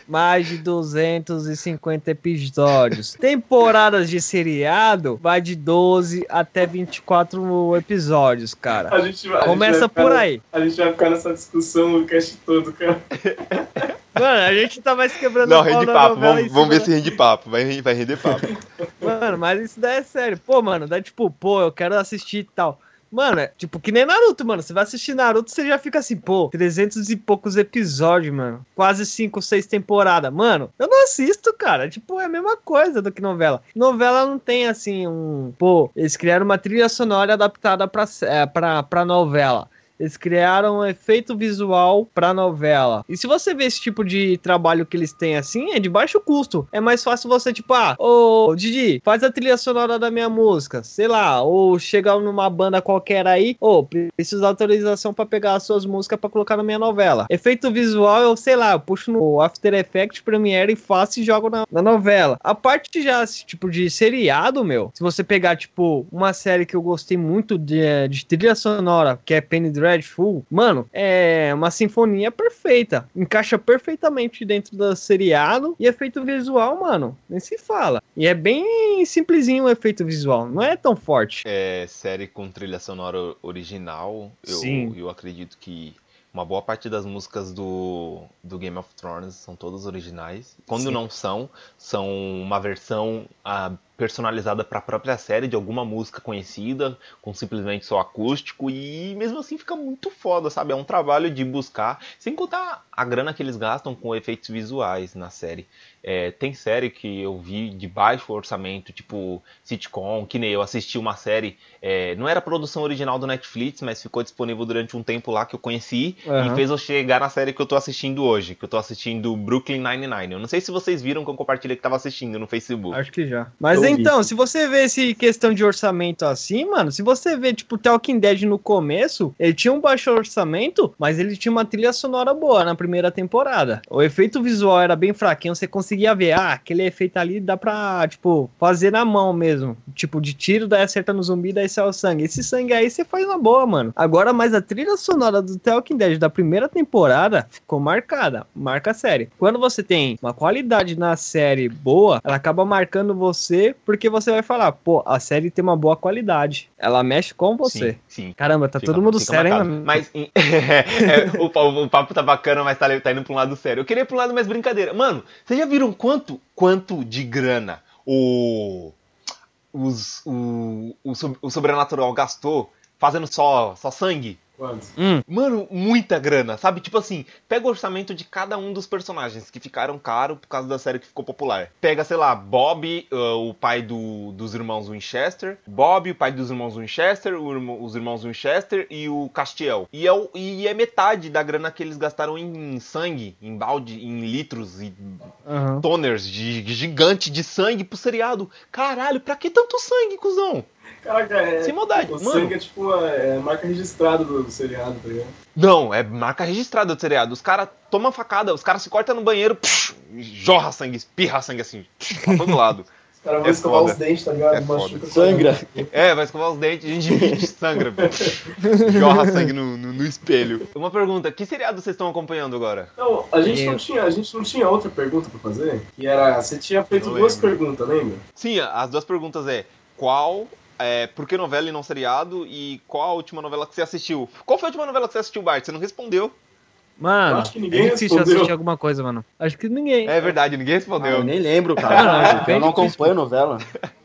mais de 250 episódios. Temporadas de seriado vai de 12 até 24 episódios, cara. A gente, vai- a gente Começa vai ficar por nessa- aí. A gente vai ficar nessa discussão o cast todo, cara. Mano, a gente tá mais quebrando Não, rende papo. Vamos, vamos ver se rende papo. Vai, vai render papo. Mano, mas isso daí é sério. Pô, mano, dá tipo, pô, eu quero assistir e tal. Mano, é tipo que nem Naruto, mano. Você vai assistir Naruto, você já fica assim, pô, 300 e poucos episódios, mano. Quase 5, 6 temporadas. Mano, eu não assisto, cara. Tipo, é a mesma coisa do que novela. Novela não tem, assim, um. Pô, eles criaram uma trilha sonora adaptada pra, é, pra, pra novela. Eles criaram um efeito visual pra novela. E se você vê esse tipo de trabalho que eles têm assim, é de baixo custo. É mais fácil você, tipo, ah, ô Didi, faz a trilha sonora da minha música. Sei lá, ou chegar numa banda qualquer aí, ô, preciso de autorização pra pegar as suas músicas pra colocar na minha novela. Efeito visual, eu sei lá, eu puxo no After Effects, Premiere e faço e jogo na, na novela. A parte já, tipo, de seriado, meu, se você pegar, tipo, uma série que eu gostei muito de, de trilha sonora, que é Penny Dreadful, mano, é uma sinfonia perfeita. Encaixa perfeitamente dentro do seriado e efeito visual, mano, nem se fala. E é bem simplesinho o efeito visual, não é tão forte. É série com trilha sonora original. Eu, Sim. eu acredito que uma boa parte das músicas do, do Game of Thrones são todas originais. Quando Sim. não são, são uma versão ah, personalizada para a própria série de alguma música conhecida, com simplesmente só acústico. E mesmo assim fica muito foda, sabe? É um trabalho de buscar, sem contar a grana que eles gastam com efeitos visuais na série. É, tem série que eu vi de baixo orçamento, tipo sitcom, que nem eu assisti uma série, é, não era produção original do Netflix, mas ficou disponível durante um tempo lá que eu conheci Aham. e fez eu chegar na série que eu tô assistindo hoje, que eu tô assistindo Brooklyn Nine-Nine. Eu não sei se vocês viram que eu compartilhei que tava assistindo no Facebook. Acho que já. Mas Eu. Então, se você vê esse questão de orçamento assim, mano, se você vê, tipo, Talking Dead no começo, ele tinha um baixo orçamento, mas ele tinha uma trilha sonora boa na primeira temporada. O efeito visual era bem fraquinho, você conseguia ver, ah, aquele efeito ali dá pra, tipo, fazer na mão mesmo. Tipo, de tiro, daí acerta no zumbi, daí sai o sangue. Esse sangue aí você faz na boa, mano. Agora, mas a trilha sonora do Talking Dead da primeira temporada ficou marcada, marca a série. Quando você tem uma qualidade na série boa, ela acaba marcando você porque você vai falar, pô, a série tem uma boa qualidade. Ela mexe com você. Sim, sim. Caramba, tá Fica- todo mundo sério, hein, marcado. mano? Mas é, o, o papo tá bacana, mas tá, tá indo pra um lado sério. Eu queria ir pra um lado mais brincadeira. Mano, vocês já viram quanto, quanto de grana o, os, o, o, o Sobrenatural gastou fazendo só, só sangue? Hum, Mano, muita grana, sabe? Tipo assim, pega o orçamento de cada um dos personagens que ficaram caro por causa da série que ficou popular. Pega, sei lá, Bob, ah, o pai do- dos irmãos Winchester, Bob, o pai dos irmãos Winchester, o irmão- os irmãos Winchester e o Castiel. E é, o- e é metade da grana que eles gastaram em sangue, em balde, em litros e aham. toners de gigante de sangue pro seriado. Caralho, pra que tanto sangue, cuzão? Caraca, é. Sem maldade, O mano. sangue é tipo uma é, marca registrada do, do seriado, tá ligado? Não, é marca registrada do seriado. Os caras tomam facada, os caras se cortam no banheiro, psh, jorra sangue, espirra sangue assim, psh, pra todo lado. Os caras vão É escovar foda. os dentes, tá ligado? É Machuca Sangra. É, vai escovar os dentes, gengivite, sangra, jorra sangue no, no- no espelho. Uma pergunta, que seriado vocês estão acompanhando agora? Então, a gente, não Eu- tinha, a gente não tinha outra pergunta pra fazer? Que era. Você tinha feito Não duas perguntas, lembra? Sim, as duas perguntas é, qual, é, por que novela e não seriado? E qual a última novela que você assistiu? Qual foi a última novela que você assistiu, Bart? Você não respondeu. Mano, Eu acho que ninguém é respondeu. assistir alguma coisa, mano. Acho que ninguém. É verdade, ninguém Ah, respondeu. eu nem lembro, cara. eu não difícil. acompanho novela.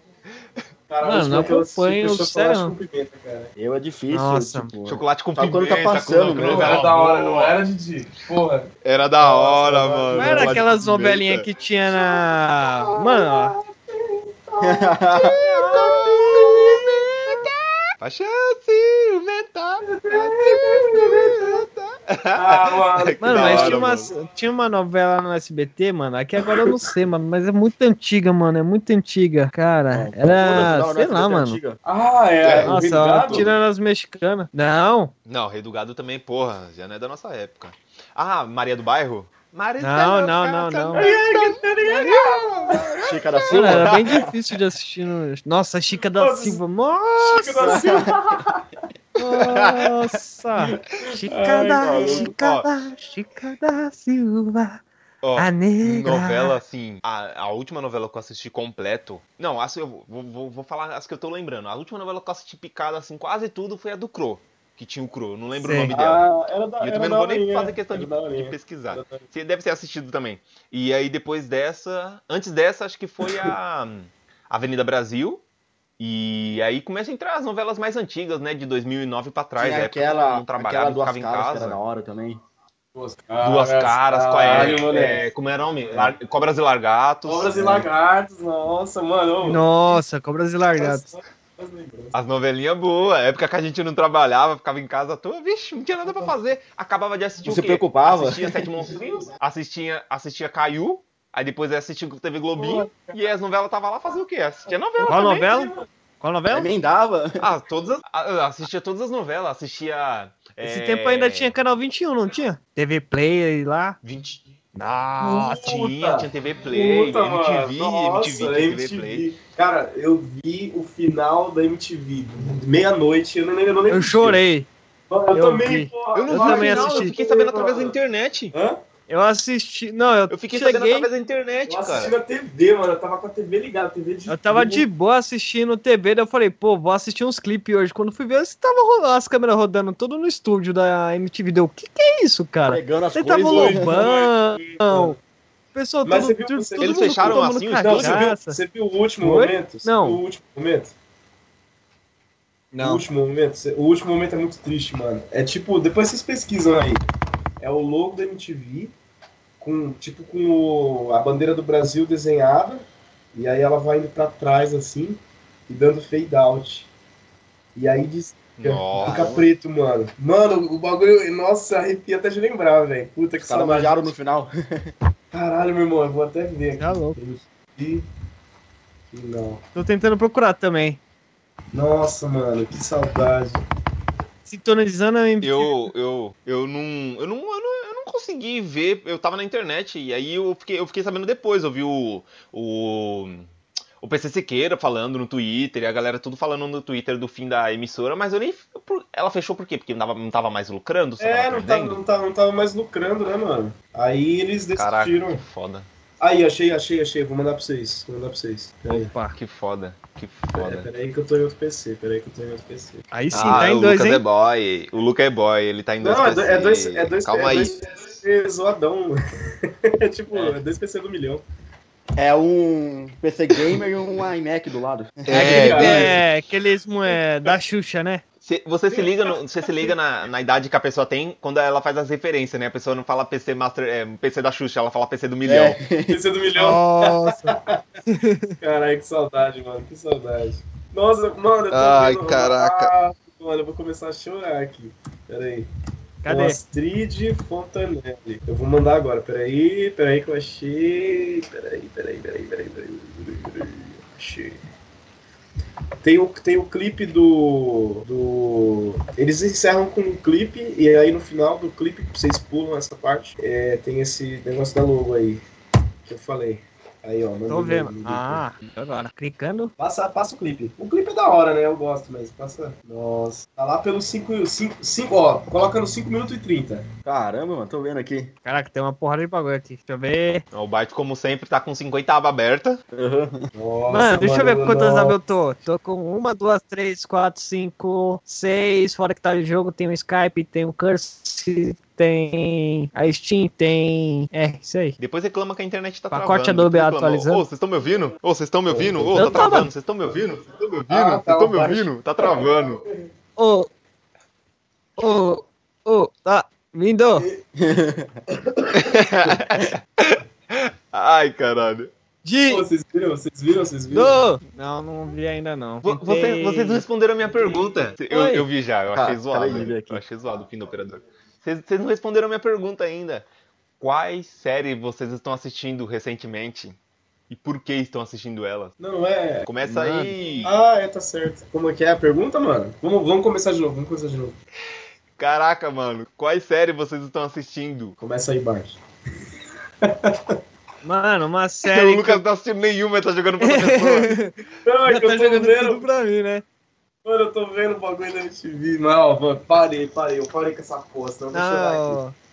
Cara, Mano, não eu acompanho, assisti sério, com pimenta, cara. Eu é difícil. Nossa. tipo, Chocolate com pimenta. quando tá passando, com novela Era da hora, não era, Didi? Porra. Era da Nossa, hora, mano. mano. Não era aquelas novelinhas que tinha na. Mano, ó. Paixão ciumenta. Ah, mano. Mas hora, tinha, uma, mano. tinha uma novela no SBT, mano. Aqui agora eu não sei, mano. Mas é muito antiga, mano. É muito antiga. Cara, era. Todas, Sei não, lá, não é mano. antiga. Ah, é. É. Nossa, tirando as mexicanas. Não, Não, Rei do Gado também, porra, já não é da nossa época. Ah, Maria do Bairro? Não, não, não, não. Chica da Silva. era bem difícil de assistir. No... Nossa, Chica da Nossa, Silva. Chica da Nossa! Silva. Nossa! Chica Ai, da, maluco. Chica Ó. da, Chica da Silva. Ó, A negra. novela, assim, a, a última novela que eu assisti completo. Não, as, eu vou, vou, vou falar as que eu tô lembrando. A última novela que eu assisti picada, assim, quase tudo foi a do Cro, que tinha o Cro. Eu não lembro Sei. o nome dela. Ah, era da E eu era também não vou nem fazer questão de, de pesquisar. Você deve ter assistido também. E aí depois dessa, antes dessa, acho que foi a Avenida Brasil. E aí começa a entrar as novelas mais antigas, né, de 2009 pra trás, Tinha aquela, não trabalhava, aquela duas ficava em caras que era casa. da hora também. Duas Duas caras, qual é, é, como era o nome? Lar- Cobras e Largatos. Cobras e lagartos, nossa, mano. Nossa, Cobras e Largatos. As novelinhas boas, época que a gente não trabalhava, ficava em casa à toa, vixe, não tinha nada pra fazer. Acabava de assistir Não o se quê? preocupava? Assistia Sete Monstrinhos, assistia, assistia Caiu, aí depois assistia o TV Globinho, e aí as novelas tava lá fazer o quê? Assistia novela Qual também. novela? Qual novela? Emendava. Ah, todas as, ah, assistia todas as novelas, assistia... Esse é, tempo ainda tinha canal 21, não tinha? TV Play lá. 20... Nossa, tinha, Puta. tinha TV Play, Puta, MTV. Nossa, MTV, TV Play. Cara, eu vi o final da MTV, meia-noite, eu não lembro. Eu, não lembro eu chorei. Eu, eu também, vi. porra. Eu não Eu vi o também final, assisti. eu fiquei sabendo através da internet. Hã? Eu assisti. Não, eu, Eu fiquei sabendo cheguei. através da internet, Eu assisti cara. na TV, mano. Eu tava com a TV ligada, TV de. Eu tava de boa assistindo TV, daí eu falei, pô, vou assistir uns clipes hoje. Quando fui ver, tava rolando, as câmeras rodando tudo no estúdio da MTV. Deu, o que que é isso, cara? Pegando as Você tava lobão. Pessoa, Mas tudo, você viu- tudo, você- todo Eles fecharam assim Não, você viu, você viu o último Oi? momento? Você Não. viu o último momento? O Não. último momento? O último momento é muito triste, mano. É tipo, depois vocês pesquisam aí. É o logo da MTV, com, tipo, com o- a bandeira do Brasil desenhada, e aí ela vai indo pra trás assim, e dando fade out. E aí diz, Nossa. fica preto, mano. Mano, o bagulho, nossa, arrepia até de lembrar, velho. Puta que Os caras saudade. manjaram no final. Caralho, meu irmão, eu vou até ver. Tá louco. Não. Tô tentando procurar também. Nossa, mano, que saudade. Sintonizando a MTV. Eu, eu, eu não, eu não, eu não, eu não consegui ver. Eu tava na internet e aí eu fiquei, eu fiquei sabendo depois. Eu vi o, o, o PC Siqueira falando no Twitter e a galera tudo falando no Twitter do fim da emissora, mas eu nem. Ela fechou por quê? Porque não tava, não tava mais lucrando? É, tava não tava, perdendo? não, tava, não tava mais lucrando, né, mano? Aí eles Caraca, decidiram. que foda. Aí, achei, achei, achei. Vou mandar pra vocês. Vou mandar pra vocês. Peraí. Opa. Que foda, que É, foda. peraí que eu tô em outro PC. Peraí que eu tô em outro PC. Aí sim, ah, tá em o dois, Lucas é hein? boy. O Lucas é boy, ele tá em dois Não, é, PC. é dois, é dois, Calma é aí. dois PC zoadão. é tipo, é. dois PC do milhão. É um PC Gamer e um iMac do lado. É, aquele, cara. é, aqueles é, da Xuxa, né? Cê- você se liga, no- você se liga na, na idade que a pessoa tem quando ela faz as referências, né? A pessoa não fala PC Master, é, PC da Xuxa, ela fala PC do milhão. É. PC do milhão. Nossa. Caralho, que saudade, mano. Que saudade. Nossa, mano, eu tô Ai, vendo- caraca. Ah, mano, eu vou começar a chorar aqui. Pera aí. Cadê? Astrid Fontanelli. Eu vou mandar agora. Peraí, peraí que eu achei. Peraí, peraí, peraí, peraí, peraí. peraí. Achei. Tem o, tem o clipe do, do. Eles encerram com um clipe, e aí no final do clipe, vocês pulam essa parte, é, tem esse negócio da logo aí. Que eu falei. Aí, ó. Tô vendo. no- Ah, agora. Clicando. Passa, passa o clipe. O clipe é da hora, né? Eu gosto, mas passa. Nossa. Tá lá pelos 5. 5, ó, coloca no 5 minutos e 30. Caramba, mano, tô vendo aqui. Caraca, tem uma porrada de bagulho aqui. Deixa eu ver. O Byte, como sempre, tá com 50 abas abertas. Aham. Nossa, Mano, deixa eu ver mano, quantas abas eu tô. Tô com uma, duas, três, quatro, cinco, seis. Fora que tá de jogo, tem o Skype, tem o Curse, tem a Steam, tem. É, isso aí. Depois reclama que a internet tá Pacote travando. Adobe Reclama, atualizando. Ô, vocês estão me ouvindo? Ô, vocês estão me ouvindo? Ô, tá travando. Vocês estão me ouvindo? Vocês estão me ouvindo? Ah, Vocês tá, estão me ouvindo? Tá travando. Ô, ô, ô, tá vindo. Ai, caralho. De. Pô, vocês viram? Vocês viram? Vocês viram? Do. Não, não vi ainda não. Tentei- Vocês, vocês não responderam a minha pergunta. Eu, eu vi já, eu achei Ah, zoado. Eu achei zoado o fim do operador. Vocês, não responderam a minha pergunta ainda. Quais séries vocês estão assistindo recentemente? E por que estão assistindo elas? Não, é. Começa Mano. aí. Ah, é, tá certo. Como é que é a pergunta, mano? Vamos, vamos começar de novo, vamos começar de novo. Caraca, mano. Quais séries vocês estão assistindo? Começa aí, Bart. Mano, uma o série. que Lucas não tá assistindo nenhuma, ele tá jogando pra outra pessoa. Não, é que tá eu tô jogando vendo. tudo pra mim, né? Mano, eu tô vendo o bagulho da MTV. Ó, mano, parei, parei. Eu parei com essa porra, senão eu vou chorar aqui. Não,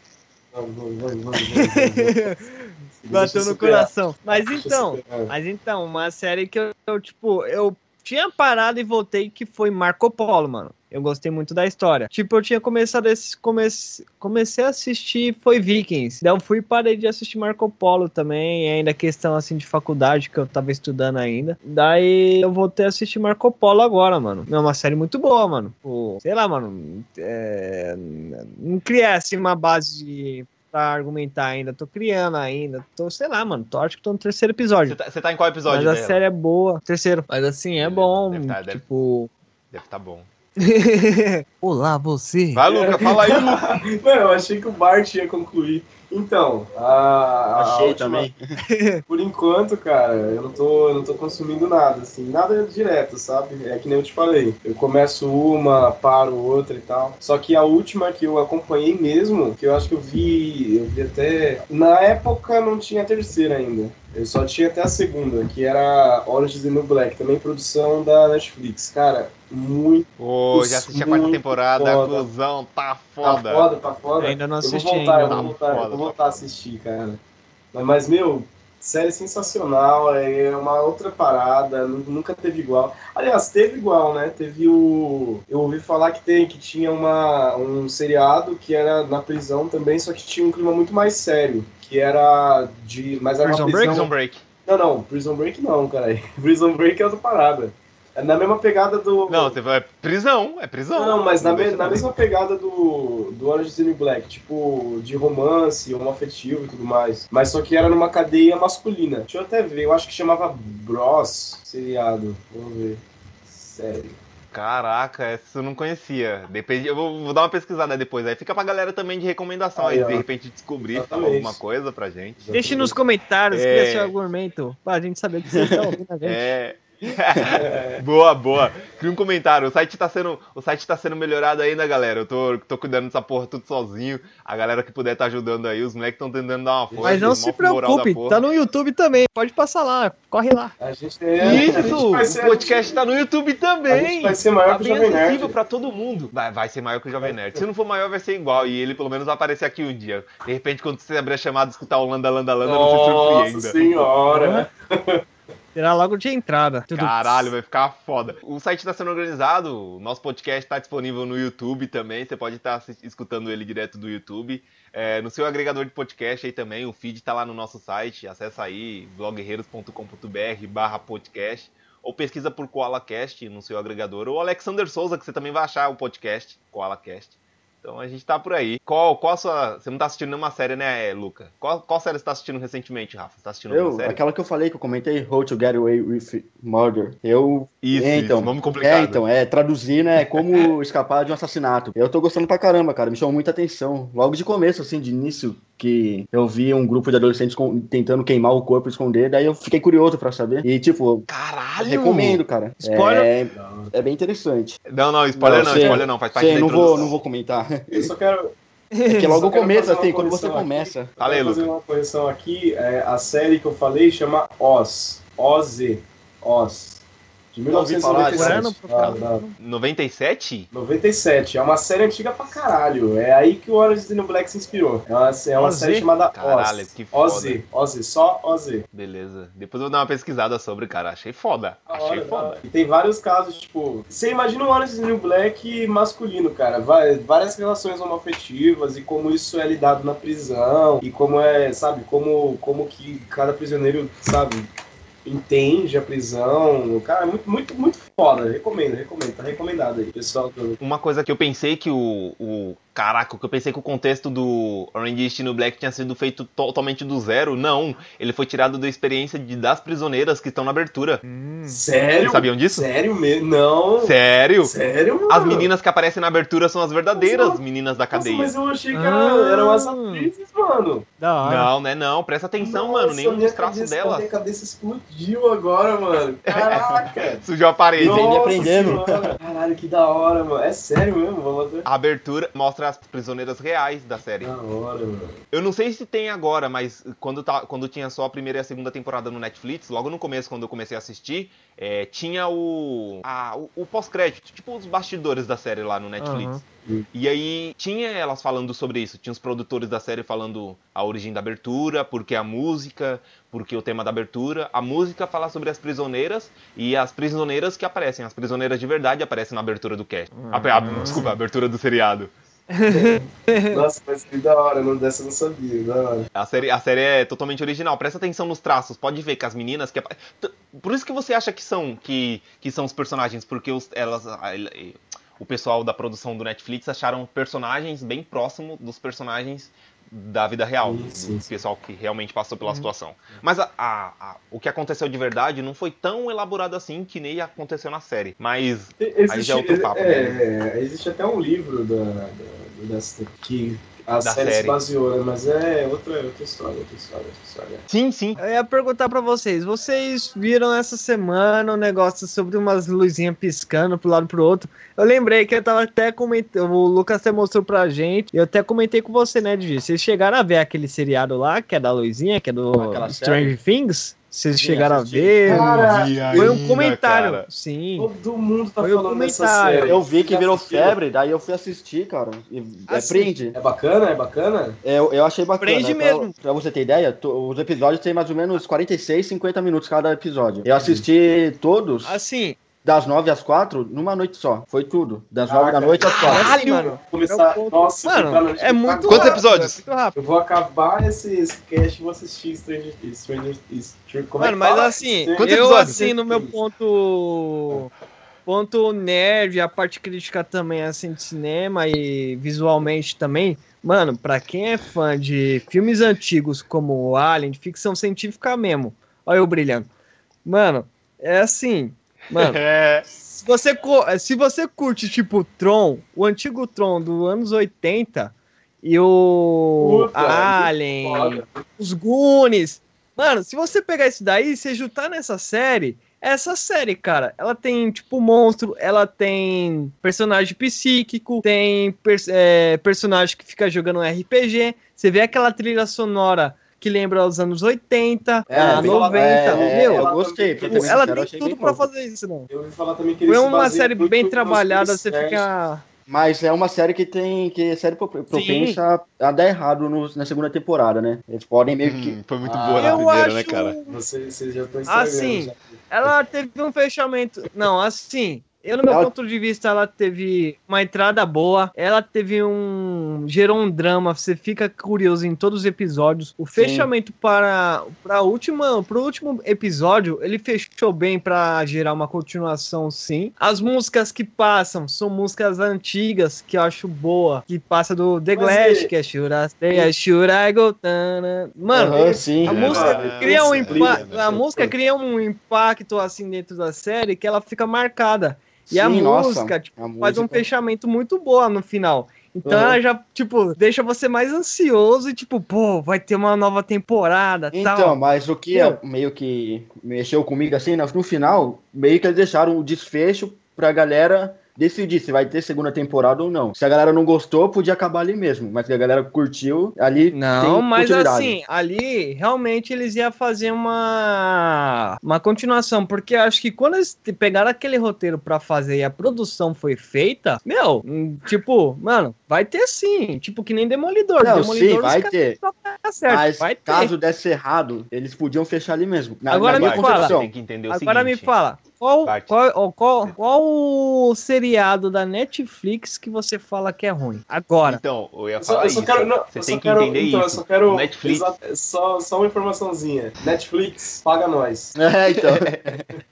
Vamos, vamos, vamos, bateu no coração. Mas então, mas então, uma série que eu, eu, tipo, eu tinha parado e voltei que foi Marco Polo, mano. Eu gostei muito da história. Tipo, eu tinha começado esse comece, comecei a assistir foi Vikings. Daí eu fui e parei de assistir Marco Polo também, e ainda questão assim de faculdade que eu tava estudando ainda. Daí eu voltei a assistir Marco Polo agora, mano. É uma série muito boa, mano. Pô, sei lá, mano. É, não criei assim uma base de pra argumentar ainda. Tô criando ainda. Tô, sei lá, mano. Tô, acho que tô no terceiro episódio. tá, você tá em qual episódio Mas a dela? série é boa. Terceiro. Mas assim, é bom. Deve tá- deve- tipo. Deve tá bom. Olá, você. Vai, Lucas, fala aí, Lucas. Mano, eu achei que o Bart ia concluir. Então, a. a Achei última- também. Por enquanto, cara, eu não tô, eu não tô consumindo nada, assim, nada direto, sabe? É que nem eu te falei. Eu começo uma, paro outra e tal. Só que a última que eu acompanhei mesmo, que eu acho que eu vi, eu vi até. Na época não tinha terceira ainda. Eu só tinha até a segunda, que era Orange is the New Black, também produção da Netflix. Cara, muito Ô, já assisti a quarta temporada, foda. cuzão, tá Tá foda. foda, tá foda. Ainda não eu vou assisti voltar, ainda. eu vou Tá voltar, eu foda, vou tá voltar a assistir, cara. Mas, meu, série sensacional, é uma outra parada, nu- nunca teve igual. Aliás, teve igual, né? Teve o. Eu ouvi falar que tem, que tinha uma, um seriado que era na prisão também, só que tinha um clima muito mais sério. Que era de. Mas era Prison uma Break? prisão. Prison Break. Não, não, Prison Break não, cara. Prison Break é outra parada. É na mesma pegada do. Não, você vai. Prisão, é prisão. Não, não, mas na, me- na não. mesma pegada do, do Orange is the New Black, tipo, de romance, homoafetivo e tudo mais. Mas só que era numa cadeia masculina. Deixa eu até ver, eu acho que chamava Bros, seriado. Vamos ver. Sério. Caraca, essa eu não conhecia. Depende, eu vou, vou dar uma pesquisada depois. Aí fica pra galera também de recomendação. Aí, Aí, de repente descobrir, Exatamente. alguma coisa pra gente. Deixe nos comentários, É. cria seu argumento. Pra gente saber o que vocês estão ouvindo a gente. É. boa, boa. Cria um comentário. O site tá sendo, o site tá sendo melhorado ainda, galera. Eu tô, tô cuidando dessa porra tudo sozinho. A galera que puder tá ajudando aí. Os moleques estão tentando dar uma força. Mas não se preocupe, tá no YouTube também. Pode passar lá, corre lá. A gente é, a gente Isso! O podcast tá no YouTube a gente também! vai ser maior Tá que o bem Jovem acessível Nerd. pra todo mundo. Vai, vai ser maior que o Jovem Nerd. Se não for maior, vai ser igual. E ele pelo menos vai aparecer aqui um dia. De repente, quando você abrir a chamada e escutar o Landa Landa Landa, não se Nossa surpreenda. senhora! Será logo de entrada. Tudo- Caralho, vai ficar foda. O site está sendo organizado, o nosso podcast está disponível no YouTube também. Você pode estar assi- escutando ele direto do YouTube. É, no seu agregador de podcast aí também, o feed está lá no nosso site. Acessa aí, blogguerreiros.com.br barra podcast. ou pesquisa por KoalaCast no seu agregador, ou Alexander Souza, que você também vai achar o podcast, KoalaCast. Então a gente tá por aí. Qual, qual a sua. Você não tá assistindo nenhuma série, né, Luca? Qual, qual série você tá assistindo recentemente, Rafa? Você tá assistindo Eu, série? aquela que eu falei, que eu comentei, How to Get Away with Murder. Eu. Isso, é, isso, então, nome complicado. É, então, é traduzir, né? Como escapar de um assassinato. Eu tô gostando pra caramba, cara. Me chamou muita atenção. Logo de começo, assim, de início, que eu vi um grupo de adolescentes com- tentando queimar o corpo e esconder, daí eu fiquei curioso pra saber. E, tipo, Caralho! recomendo, cara. Spoiler? É, é bem interessante. Não, não, spoiler não, sei, spoiler não, faz parte sei, da não introdução. vou, não vou comentar. Eu só quero, É que logo uma assim, quando você aqui. começa. Aí, Vou fazer uma correção aqui. É, a série que eu falei chama Oz. OZ. Oz. De Já ouvi falar, 1997. já. Ah, da- 97? 97. É uma série antiga pra caralho. É aí que o Orange is the New Black se inspirou. É uma, é uma OZ? série chamada Caralho, Oz. que foda. OZ. OZ. Só OZ. Beleza. Depois eu vou dar uma pesquisada sobre, cara. Achei foda. Da Achei hora, da foda. E tem vários casos, tipo, você imagina o Orange is the New Black masculino, cara. Vai- várias relações homoafetivas e como isso é lidado na prisão e como é, sabe, como, como que cada prisioneiro, sabe, entende a prisão. Cara, é muito, muito, muito foda. Recomendo, recomendo. Tá recomendado aí, pessoal. Uma coisa que eu pensei que o, o. Caraca, que eu pensei que o contexto do Orange is New Black tinha sido feito totalmente do zero. Não. Ele foi tirado da experiência de, das prisioneiras que estão na abertura. Hum. Sério? Vocês sabiam disso? Sério mesmo? Não. Sério? Sério, mano? As meninas que aparecem na abertura são as verdadeiras Nossa, meninas da Nossa, cadeia. mas eu achei que Ah. era, eram as atrizes, mano. Hora. Não, né? Não, presta atenção, Nossa, mano. Nenhum dos traços delas Minha cabeça explodiu agora, mano. Caraca. sujou a parede. Nossa aprendendo. senhora. Caralho, que da hora, mano. É sério mesmo? Até... A abertura mostra as prisioneiras reais da série. Da hora, mano. Eu não sei se tem agora, mas quando, tá, quando tinha só a primeira e a segunda temporada no Netflix, logo no começo, quando eu comecei a assistir, é, tinha o, a- o, o pós-crédito, tipo os bastidores da série lá no Netflix. Aham. E aí tinha elas falando sobre isso, tinha os produtores da série falando a origem da abertura, porque a música, porque o tema da abertura. A música fala sobre as prisioneiras e as prisioneiras que aparecem, as prisioneiras de verdade aparecem na abertura do cast. A- a- desculpa, a abertura do seriado. Nossa, mas que da hora. Não, dessa eu não sabia. Da hora. A série, a série é totalmente original. Presta atenção nos traços. Pode ver que as meninas que por isso que você acha que são que, que são os personagens, porque os, elas o pessoal da produção do Netflix acharam personagens bem próximos dos personagens da vida real, Sim, sim, do sim. pessoal que realmente passou pela situação. Mas a- a- a- o que aconteceu de verdade não foi tão elaborado assim que nem aconteceu na série. Mas Existe, já é outro papo, é, existe até um livro da, da, dessa, que a Da série, se série. baseou, né? mas é outra, outra história, outra história, outra história. sim, sim. Eu ia perguntar pra vocês, vocês viram essa semana um negócio sobre umas luzinhas piscando pro lado e pro outro? Eu lembrei que eu tava até comentando, o Lucas até mostrou pra gente, e eu até comentei com você, né, Digi? Vocês chegaram a ver aquele seriado lá, que é da luzinha, que é do Aquela Stranger Things? Vocês chegaram a ver? Cara, Foi um comentário, cara. sim. Todo mundo tá Foi o falando dessa comentário. série. Eu vi que virou febre, daí eu fui assistir, cara. E, é, Assim, prende. É bacana? É bacana? É, eu, eu achei bacana. Prende Pra- mesmo. Pra, você ter ideia, to- os episódios têm mais ou menos 46, 50 minutos cada episódio. Eu assisti todos, Assim, das 9 às 4, numa noite só. Foi tudo. Das 9 da noite às 4. assim, mano. Começar. É Nossa, Mano, é muito agora. Quantos rápido, episódios? é muito rápido. Eu vou acabar esse, esse cast e vou assistir Stranger Things. Stranger Things. Como é Mano, que mas fala? assim, Quantos eu episódios? assim, no meu ponto ponto nerd, a parte crítica também assim de cinema e visualmente também, mano, pra quem é fã de filmes antigos como o Alien, de ficção científica mesmo. Olha eu brilhando. Mano, é assim, mano, É, se você, co- se você curte, tipo, Tron, o antigo Tron dos anos 80 e o Puta, Alien, Foda. os Goonies. Mano, se você pegar isso daí e você juntar nessa série, essa série, cara, ela tem, tipo, monstro, ela tem personagem psíquico, tem pers- é, personagem que fica jogando RPG. Você vê aquela trilha sonora que lembra os anos 80, É, a bem- 90, é, meu. eu gostei. tipo, ela sincero, eu tem tudo pra fazer isso, não. Eu ouvi falar também que ele uma série bem trabalhada, você fica. Mas é uma série que tem. que é série pro- propensa a, a dar errado no- na segunda temporada, né? Eles podem meio que. hum, foi muito Ah, boa na primeira, acho. né, cara? Você, você já tá. Assim, já. Ela teve um fechamento. Não, assim, Eu, no meu Ela- ponto de vista, ela teve uma entrada boa, ela teve um. gerou um drama, você fica curioso em todos os episódios. O fechamento para, para a última, pro último episódio, ele fechou bem pra gerar uma continuação, sim. As músicas que passam são músicas antigas que eu acho boa, que passa do The Mas Glass, e- que é Should I Stay, Should I Go? Tana. Mano, Aham, sim. a É, música mano, cria um é impa- incrível, a né? música cria um impacto assim dentro da série que ela fica marcada. E a Sim, nossa, música tipo, a faz um música- fechamento muito boa no final. Então Uhum. ela já, tipo, deixa você mais ansioso e tipo, pô, vai ter uma nova temporada, Então, tal. mas o que é meio que mexeu comigo assim, no final, meio que eles deixaram o desfecho pra galera decidir se vai ter segunda temporada ou não. Se a galera não gostou, podia acabar ali mesmo. Mas se a galera curtiu, ali Não, tem mas assim, ali realmente eles iam fazer uma uma continuação, porque acho que quando eles pegaram aquele roteiro pra fazer e a produção foi feita, meu, hum, tipo, mano, vai ter sim, tipo que nem Demolidor, Não, Demolidor sim, vai ter. só tá certo, Mas vai ter. caso desse errado, eles podiam fechar ali mesmo. Na, Agora na me fala. concepção. Tem que entender o Agora me seguinte. fala, qual, qual, qual, qual o seriado da Netflix que você fala que é ruim? Agora. Então, eu ia Eu só, falar eu só isso. quero, não, Você eu tem só que quero, entender então, eu isso. só quero Netflix. só, só uma informaçãozinha. Netflix paga nós. É, então.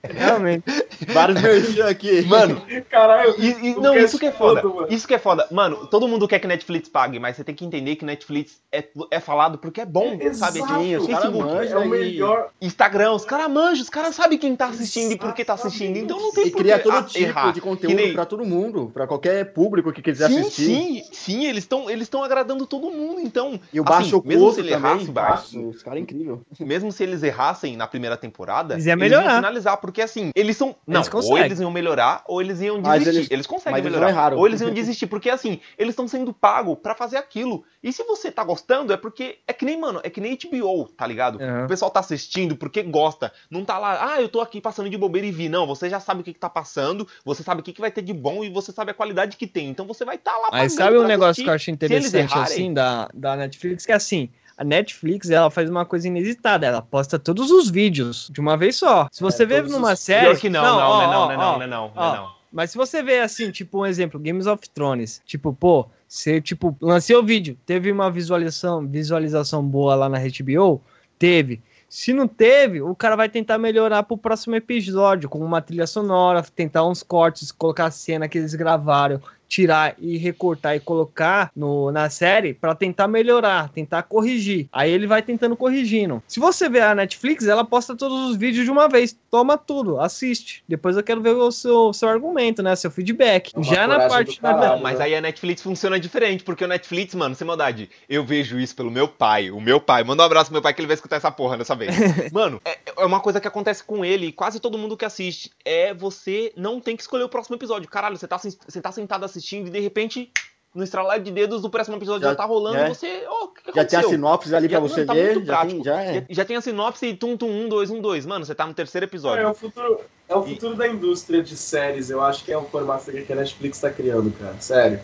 Realmente. Vários merchan aqui. Mano, Caralho. E- e- não, isso que é foda. mano. Isso que é foda. Mano, todo mundo quer que Netflix pague, mas você tem que entender que Netflix é, é falado porque é bom, É, sabe? exato, os caras Facebook, manjam. É o melhor. Instagram, os caras manjam, os caras sabem quem tá assistindo e por que tá assistindo. Então não tem E por cria que todo ah, tipo errar. de conteúdo nem- pra todo mundo, pra qualquer público que quiser Sim, assistir. sim, sim, eles estão eles estão agradando todo mundo, então. E o assim, baixo mesmo custo se ele também. errasse, Baixo, Os caras é incrível. mesmo se eles errassem na primeira temporada, Eles iam vão melhorar. finalizar, porque assim, eles são. Não, Eles ou eles iam melhorar, ou eles iam Mas desistir. eles- Eles, conseguem mas eles melhorar. não erraram. Ou eles iam desistir, porque assim, eles estão sendo pagos pra fazer aquilo. E se você tá gostando, é porque. É que nem, mano, é que nem HBO, tá ligado? Aham. O pessoal tá assistindo porque gosta. Não tá lá, ah, eu tô aqui passando de bobeira e vi. Não, você já sabe o que, que tá passando, você sabe o que, que vai ter de bom e você sabe a qualidade que tem. Então você vai estar tá lá Mas sabe um negócio que eu acho interessante assim da, da Netflix? Que é assim, a Netflix ela faz uma coisa inusitada, ela posta todos os vídeos de uma vez só. Se você vê todos numa os- série. Pior que não, não, não, ó, não, não, ó, não, ó, não, não, ó, não, não. Mas se você vê assim, tipo, um exemplo, Games of Thrones, tipo, pô, você, tipo, lancei o vídeo, teve uma visualização, visualização boa lá na HBO? Teve. Se não teve, o cara vai tentar melhorar pro próximo episódio, com uma trilha sonora, tentar uns cortes, colocar a cena que eles gravaram, tirar e recortar e colocar no, na série pra tentar melhorar, tentar corrigir. Aí ele vai tentando corrigindo. Se você ver a Netflix, ela posta todos os vídeos de uma vez. Toma tudo, assiste. Depois eu quero ver o seu, seu argumento, né? Seu feedback. É Já na parte da. Não, mas aí a Netflix funciona diferente, porque o Netflix, mano, sem maldade, eu vejo isso pelo meu pai. O meu pai, manda um abraço pro meu pai que ele vai escutar essa porra dessa vez. mano, é, é uma coisa que acontece com ele e quase todo mundo que assiste. É você não tem que escolher o próximo episódio. Caralho, você tá, você tá sentado assistindo e de repente, no estralar de dedos, o próximo episódio já, Já- tá rolando é. e você. Oh, que, que Já tem a sinopse ali pra Já- você não, tá ler, muito já, tem, já é. Já, já tem a sinopse e tum, tum, um, dois, um, dois. Mano, você tá no terceiro É, episódio. o futuro, é o futuro da indústria de séries. Eu acho que é o formato que a Netflix tá criando, cara. Sério.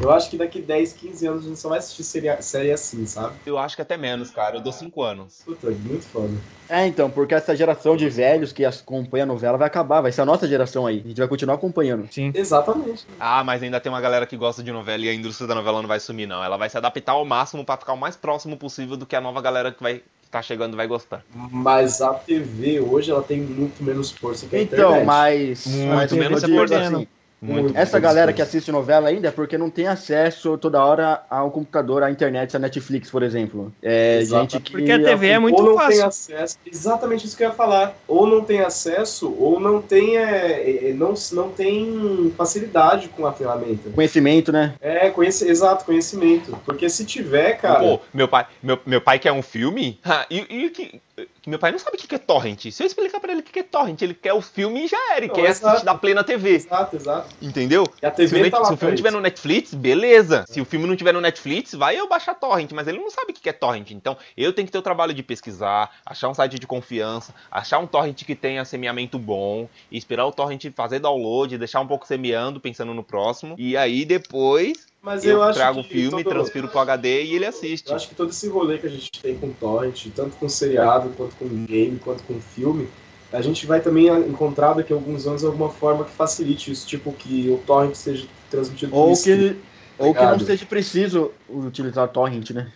Eu acho que daqui 10, 15 anos a gente só vai assistir série, série assim, sabe? Eu acho que até menos, cara. Eu dou cinco anos. Puta, muito foda. É, então, porque essa geração de velhos que acompanha a novela vai acabar, vai ser a nossa geração aí. A gente vai continuar acompanhando. Sim. Exatamente. Ah, mas ainda tem uma galera que gosta de novela e a indústria da novela não vai sumir, não. Ela vai se adaptar ao máximo pra ficar o mais próximo possível do que a nova galera que vai que tá chegando vai gostar. Mas a TV hoje ela tem muito menos força que a Então, internet. mas. Muito mas menos perdendo. assim, Muito. Essa galera que assiste novela ainda é porque não tem acesso toda hora ao computador, à internet, à Netflix, por exemplo. É Exato. gente que. Porque a TV é muito ou não fácil. tem acesso, exatamente isso que eu ia falar. Ou não tem acesso, ou não tem, é, é, não, não tem facilidade com a ferramenta. Conhecimento, né? É, conhece, exato, conhecimento. Porque se tiver, cara. Pô, meu pai, meu, meu pai quer um filme? Ah, e, e que meu pai não sabe o que é torrent. Se eu explicar pra ele o que é torrent, ele quer o filme e já era. Ele Não, quer exato. assistir da plena TV. Exato, exato. Entendeu? E a Se o, TV net- tá se o filme tiver no Netflix, beleza. Se o filme não tiver no Netflix, vai eu baixar torrent, mas ele não sabe o que que é torrent. Então, eu tenho que ter o trabalho de pesquisar, achar um site de confiança, achar um torrent que tenha semeamento bom, e esperar o torrent fazer download, deixar um pouco semeando, pensando no próximo. E aí depois Mas eu, eu, acho trago o filme, todo- transfiro pro HD e ele assiste. Eu acho que todo esse rolê que a gente tem com torrent, tanto com seriado, quanto com game, quanto com filme, a gente vai também encontrar daqui a alguns anos alguma forma que facilite isso, tipo que o torrent seja transmitido Ou que, ou que não seja preciso utilizar torrent, né?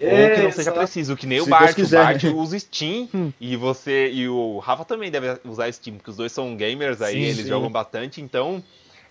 Ou que não seja exato. preciso, que nem o Bart. O. Bart usa Steam Hum. e você e o Rafa também deve usar Steam, porque os dois são gamers aí, Sim, eles sim. jogam bastante, então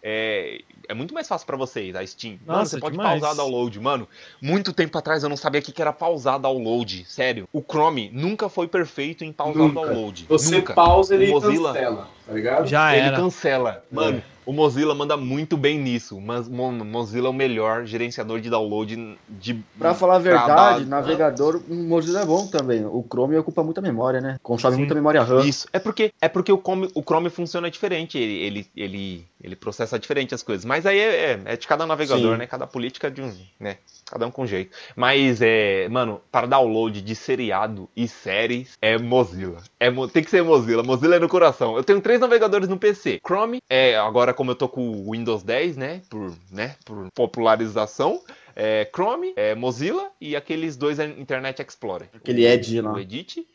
é, é muito mais fácil pra vocês a Steam. mano, Nossa, você pode demais. pausar download. Mano, muito tempo atrás eu não sabia o que era pausar download. Sério, o Chrome nunca foi perfeito em pausar Nunca. download. Você nunca. pausa ele O Mozilla- cancela, tá ligado? Já Ele era. cancela. Mano, o Mozilla manda muito bem nisso. Mas Mo- Mozilla é o melhor gerenciador de download de. Pra falar a verdade, navegador, o Mozilla é bom também. O Chrome ocupa muita memória, né? Consome Sim. muita memória RAM. Isso. É porque, é porque o, Chrome, o Chrome funciona diferente. Ele, ele, ele, ele processa diferente as coisas. Mas aí é, é, é de cada navegador, Sim. né? Cada política de um. né? Cada um com jeito. Mas é. Mano, para download de seriado e séries é Mozilla. É, tem que ser Mozilla. Mozilla é no coração. Eu tenho três navegadores no PC. Chrome, é, agora como eu tô com o Windows 10, né? Por, né? Por popularização. É, Chrome, é, Mozilla e aqueles dois é Internet Explorer. Aquele Edge lá. O Edit.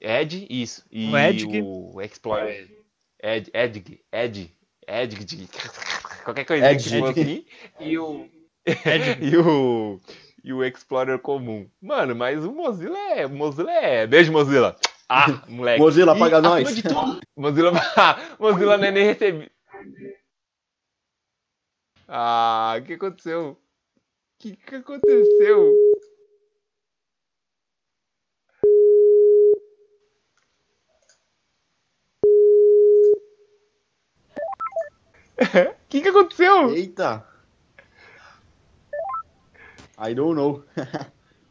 Edge, isso. E O Edge. o Explorer. Ed, Edge, Edge, Edge, qualquer coisinha Edge. que for assim. E o. Edge. e o. E o Explorer comum. Mano, mas o Mozilla é. Mozilla é. Beijo, Mozilla. Ah, moleque. Mozilla, E, paga nós. Mozilla. Mozilla não é nem recebi. Ah, o que aconteceu? O que, que aconteceu? O que, que aconteceu? Eita! I don't know.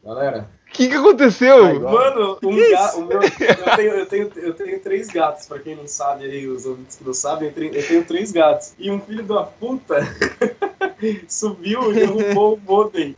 Galera, O que, que aconteceu? Ai. Mano, um gato. Eu tenho, eu, tenho, eu tenho três gatos, pra quem não sabe aí, os ouvintes que não sabem, eu tenho, eu tenho três gatos. E um filho da puta subiu e derrubou o modem.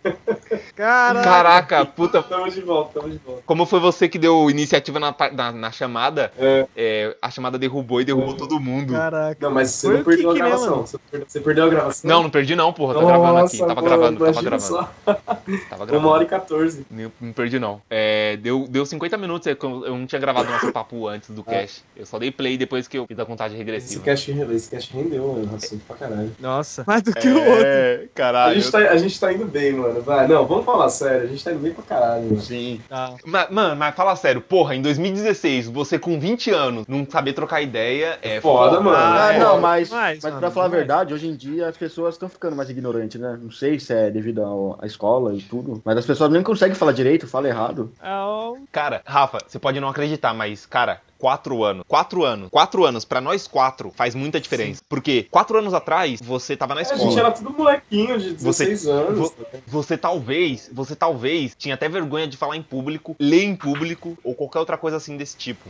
Caraca. Caraca, puta. Tamo de volta, tamo de volta. Como foi você que deu iniciativa na, na, na chamada, É. é, a chamada derrubou e derrubou todo mundo. Caraca. Não, mas você Foi não perdeu a que que, gravação. Você perdeu, você perdeu a gravação? Não, não perdi não, porra. Tá gravando aqui. Tava mano, gravando, tava gravando. só. Tava Uma gravando. hora e 14. Não, não perdi não. É, deu, deu 50 minutos, é eu não tinha gravado nosso papo antes do cast. Eu só dei play depois que eu fiz a contagem Esse regressiva. cast, esse cast rendeu, mano. Assunto pra caralho. Nossa. Mais do que o outro. É, A caralho. gente, tá, a gente tá indo bem, mano. Vai, não, vamos falar sério. A gente tá indo bem pra caralho, mano. Sim. Tá. Ma- Mano, mas fala sério, porra, em 2016, você com 20 anos, não saber trocar ideia é Foda, mano. Ah, é. não, mas, Mas, mas mano, pra falar a verdade, hoje em dia as pessoas estão ficando mais ignorantes, né? Não sei se é devido à escola e tudo, mas as pessoas nem conseguem falar direito, fala errado. É o- Cara, Rafa, você pode não acreditar, mas, cara, quatro anos. Quatro anos. Quatro anos, pra nós quatro, faz muita diferença. Porque quatro anos atrás, você tava na A escola. gente era tudo molequinho de 16 anos. vo- Você talvez, você talvez tinha até vergonha de falar em público, ler em público ou qualquer outra coisa assim desse tipo.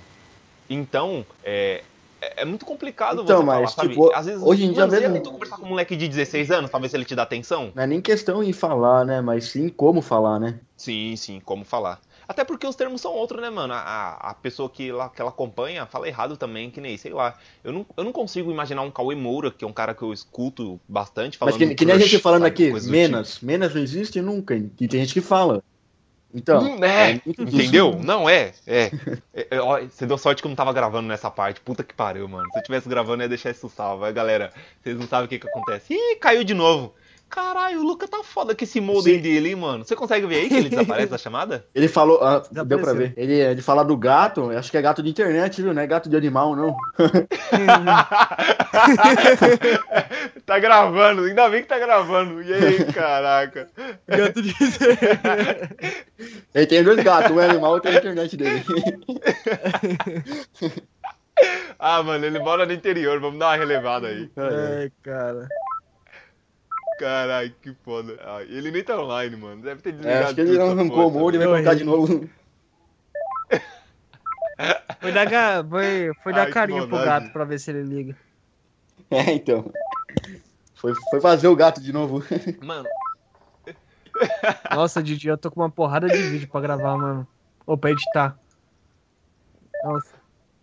Então, é, é é muito complicado Então, você falar, mas, sabe? tipo, Às vezes, hoje em dia você mesmo- tentou conversar com um moleque de 16 anos pra ver se ele te dá atenção? Não é nem questão em falar, né? Mas sim como falar, né? Sim, sim, como falar. Até porque os termos são outros, né, mano? A, a pessoa que ela, que ela acompanha fala errado também, que nem, sei lá. Eu não, eu não consigo imaginar um Cauê Moura, que é um cara que eu escuto bastante, falando Mas que, que nem a gente falando sabe? aqui, do menos. Menos não existe nunca. E tem gente que fala. Então. Hum, é, muito Entendeu? Não, é, é. É, é, ó, Você deu sorte que eu não tava gravando nessa parte. Puta que pariu, mano. Se eu tivesse gravando, eu ia deixar isso salvo. Aí, galera, vocês não sabem o que que acontece. Ih, caiu de novo. Caralho, o Luca tá foda com esse modem Sim. dele, hein, mano. Você consegue ver aí que ele desaparece da chamada? Ele falou, ah, deu pra ver. Ele, ele fala do gato, acho que é gato de internet, viu? Não é gato de animal, não. tá gravando, ainda bem que tá gravando. E aí, caraca. Gato de... Ele tem dois gatos, um é animal e outro é a internet dele. Ah, mano, ele mora no interior, vamos dar uma relevada aí. Ai, cara. Caralho, que foda. Ah, ele nem tá online, mano. Deve ter É, desligado acho que ele arrancou o molde e vai colocar de novo. Foi dar, ga... foi, foi dar Ai, carinho pro gato pra ver se ele liga. É, então. Foi, foi fazer o gato de novo. Mano, Nossa, Didi, eu tô com uma porrada de vídeo pra gravar, mano. Ou pra editar. Nossa.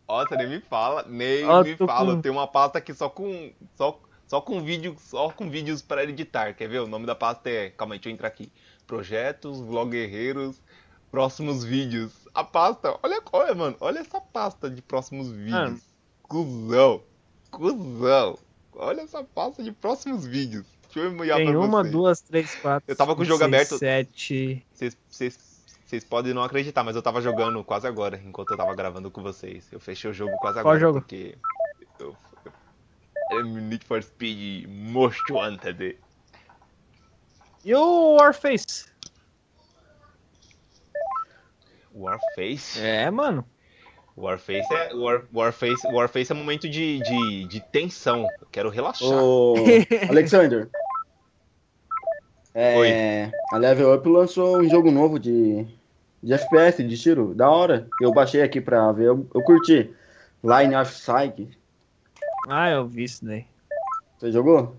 Nossa, nem me fala, nem me fala. com- Tem uma pasta aqui só com só, só com vídeo, só com vídeos para editar. Quer ver? O nome da pasta é, calma aí, deixa eu entrar aqui. Projetos, vlog guerreiros, Próximos vídeos. A pasta, olha, olha, mano, olha essa pasta de próximos vídeos. Mano. Cusão. Cusão. Olha essa pasta de próximos vídeos. Deixa eu enviar Tem pra uma, vocês. duas, três, quatro. Eu tava com o jogo seis, aberto. Sete. Vocês- podem não acreditar, mas eu tava jogando quase agora, enquanto eu tava gravando com vocês. Eu fechei o jogo quase Qual agora. jogo? Porque. Eu, Need for Speed Most Wanted. E o Warface? Warface? É, mano. Warface é, War, Warface, Warface é momento de, de, de tensão. Eu quero relaxar. Ô, Alexander. É, a Level Up lançou um jogo novo de, de FPS, de tiro. Da hora. Eu baixei aqui pra ver. Eu, eu curti. Line of Sight. Ah, eu vi isso daí. Você jogou?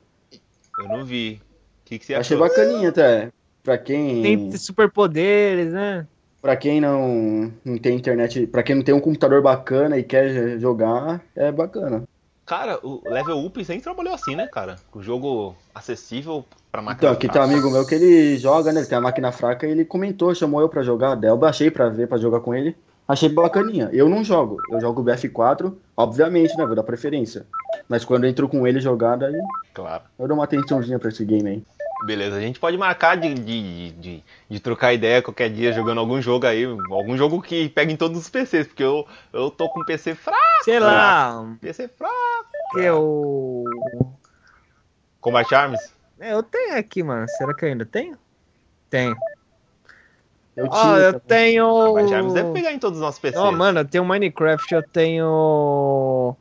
Eu não vi. O que, que você Achei achou? bacaninha até. Pra quem. Tem superpoderes, né? Pra quem não, não tem internet, pra quem não tem um computador bacana e quer jogar, é bacana. Cara, o Level Up sempre trabalhou assim, né, cara? O jogo acessível pra máquina Então, aqui tem um amigo meu que ele joga, né? Ele tem a máquina fraca e ele comentou, chamou eu pra jogar. Daí eu baixei pra ver, pra jogar com ele. Achei bacaninha. Eu não jogo. Eu jogo o BF4, obviamente, né? Vou dar preferência. Mas quando eu entro com ele jogar, daí Claro. eu dou uma atençãozinha pra esse game aí. Beleza, a gente pode marcar de, de, de, de trocar ideia qualquer dia jogando algum jogo aí. Algum jogo que pegue em todos os PCs, porque eu, eu tô com PC fraco. Sei lá. PC fraco. Que eu. Combat Arms? É, eu tenho aqui, mano. Será que eu ainda tenho? Tenho. Eu Ó, eu também. tenho. Arms deve pegar em todos os nossos PCs. Ó, mano, eu tenho Minecraft, eu tenho.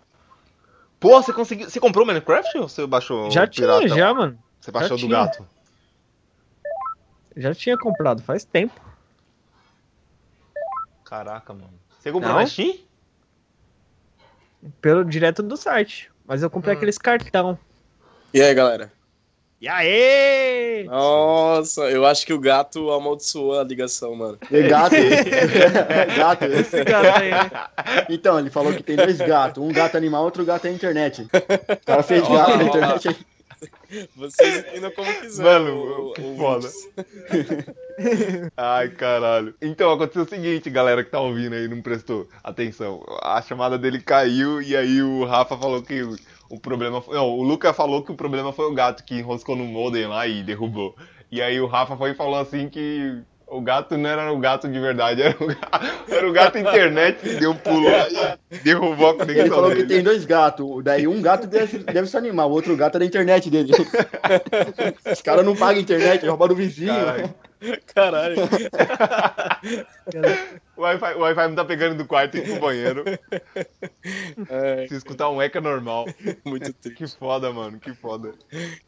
Pô, você conseguiu. Você comprou o Minecraft ou você baixou Já o tinha, já, mano. Você baixou do tinha. gato? Já tinha comprado faz tempo. Caraca, mano. Você comprou Não? na Steam? Pelo direto do site. Mas eu comprei Hum. aqueles cartão. E aí, galera? E aí? Nossa, eu acho que o gato amaldiçoou a ligação, mano. E gato. gato. Esse gato aí, né? Então, ele falou que tem dois gatos. Um gato animal, outro gato é internet. O cara fez gato na internet. Vocês entendam como quiser. Mano, o- que o- foda. Ai, caralho. Então, aconteceu o seguinte, galera que tá ouvindo aí, não prestou atenção. A chamada dele caiu e aí o Rafa falou que o, o problema foi. Não, o Luca falou que o problema foi o gato que enroscou no modem lá e derrubou. E aí o Rafa foi e falou assim que o gato não era o gato de verdade, era o gato, era o gato internet que deu um pulo e derrubou a Ele conexão falou que dele. tem dois gatos. Daí um gato deve, deve ser animal, o outro gato é da internet dele. Os caras não pagam internet, rouba do vizinho. Caralho. Caralho. O Wi-Fi, Wi-Fi não tá pegando do quarto e pro banheiro. É, Se escutar um eco é normal. muito triste. Que foda, mano, que foda.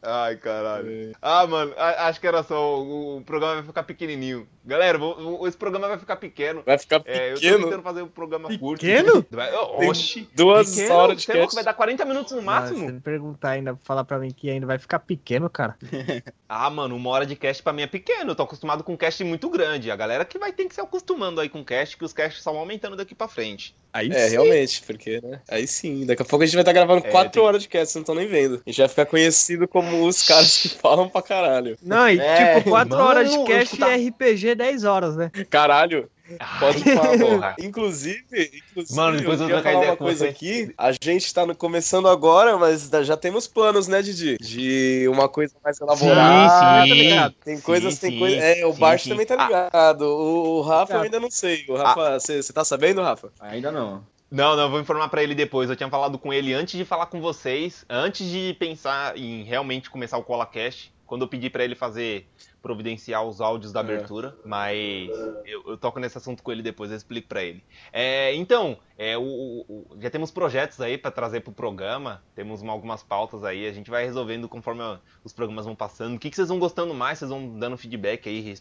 Ai, caralho. Ah, mano, acho que era só. O, programa vai ficar pequenininho. Galera, vou- vou- esse programa vai ficar pequeno. Vai ficar É, eu tô pequeno. tentando fazer um programa curto. Pequeno? Vai, Tem oxi. duas pequeno? horas de é cast. vai dar 40 minutos no Ah, máximo. se perguntar ainda, falar pra mim que ainda vai ficar pequeno, cara. Ah, mano, uma hora de cast pra mim é pequeno. Eu tô acostumado com cast muito grande. A galera que vai ter que se acostumando aí com cast, que os casts só vão aumentando daqui pra frente. Aí É, realmente, porque, né? Aí sim, daqui a pouco a gente vai estar gravando É, 4 tem- horas de cast, vocês não estão nem vendo. A gente vai ficar conhecido como os caras que falam pra caralho. Não, e É, tipo, 4 mano, horas de cast escutar- e RPG 10 horas, né? Caralho, pode falar. porra. Inclusive, inclusive Mano, depois eu trocar falar ideia uma com coisa você. aqui. A gente tá no- começando agora, mas da- já temos planos, né, Didi? De uma coisa mais elaborada. sim, tá ligado? Tem sim, coisas, tem sim, coisas. É, o sim, Bart sim. também tá Ah. ligado. O, o Rafa eu Tá. ainda não sei. O Rafa, você tá sabendo, Rafa? Ainda não. Não, não, eu vou informar pra ele depois. Eu tinha falado com ele antes de falar com vocês, antes de pensar em realmente começar o ColaCast, quando eu pedi pra ele fazer providenciar os áudios da É. abertura, mas eu, eu toco nesse assunto com ele depois, eu explico pra ele. É, então, é, o, o- já temos projetos aí pra trazer pro programa, temos uma- algumas pautas aí, a gente vai resolvendo conforme os programas vão passando. O que, que vocês vão gostando mais? Vocês vão dando feedback aí?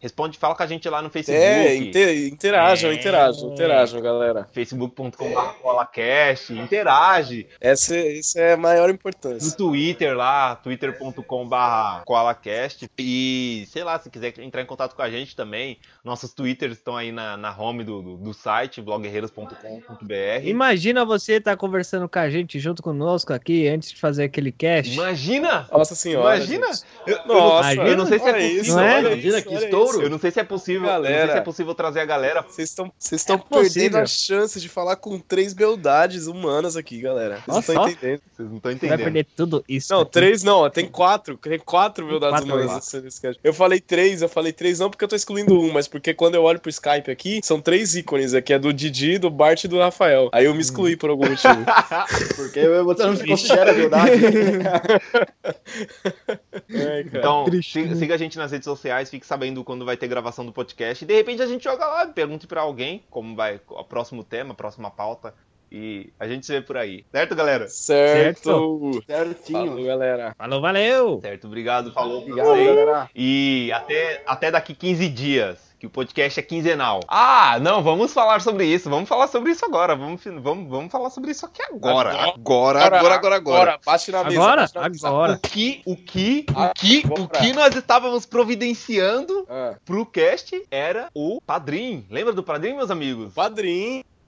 Res- Responde, fala com a gente lá no Facebook. É, inte- interajam, É. interajam, interajam, galera. facebook.com.br colacast, interage Essa, essa é a maior no importância. Twitter lá, twitter.com.br colacast e sei lá, se quiser entrar em contato com a gente também, nossos twitters estão aí na, na home do, do, do site, blogguerreiros.com.br Imagina você estar conversando com a gente junto conosco aqui antes de fazer aquele cast. Imagina! Nossa senhora. Imagina! Eu, Nossa, eu não sei se é possível. isso, Não é? Imagina isso, que estouro. Ouro. Eu não sei se é possível. Eu não sei Galera. se é possível trazer a galera. Vocês estão vocês estão É perdendo a chance de falar com três beldades humanas aqui, galera. Vocês não estão entendendo. Vocês não estão Você vai entendendo. perder tudo isso. Não, aqui. três não, tem quatro. Tem quatro beldades Quatro, humanas cast. Eu falei três, eu falei três não porque eu tô excluindo um, mas porque quando eu olho pro Skype aqui, são três ícones aqui, é do Didi, do Bart e do Rafael. Aí eu me excluí por algum motivo. Porque você não se considera verdade. Ai. Então, né? siga a gente nas redes sociais, fique sabendo quando vai ter gravação do podcast. E de repente a gente joga lá, pergunte pra alguém como vai o próximo tema, a próxima pauta. E a gente se vê por aí. Certo, galera? certo. Certinho. Falou, galera. Falou, valeu! Certo, obrigado, falou pra Obrigado, galera. E até, até daqui 15 dias, que o podcast é quinzenal. Ah, não, vamos falar sobre isso. Vamos falar sobre isso agora. Vamos, vamos, vamos falar sobre isso aqui agora. Agora, agora, agora, agora. bate na mesa. Agora? bate na mesa. Agora. O que, o que, o que, o Agora. que nós estávamos providenciando Ah, pro cast era o Padrim. Lembra do Padrim, meus amigos?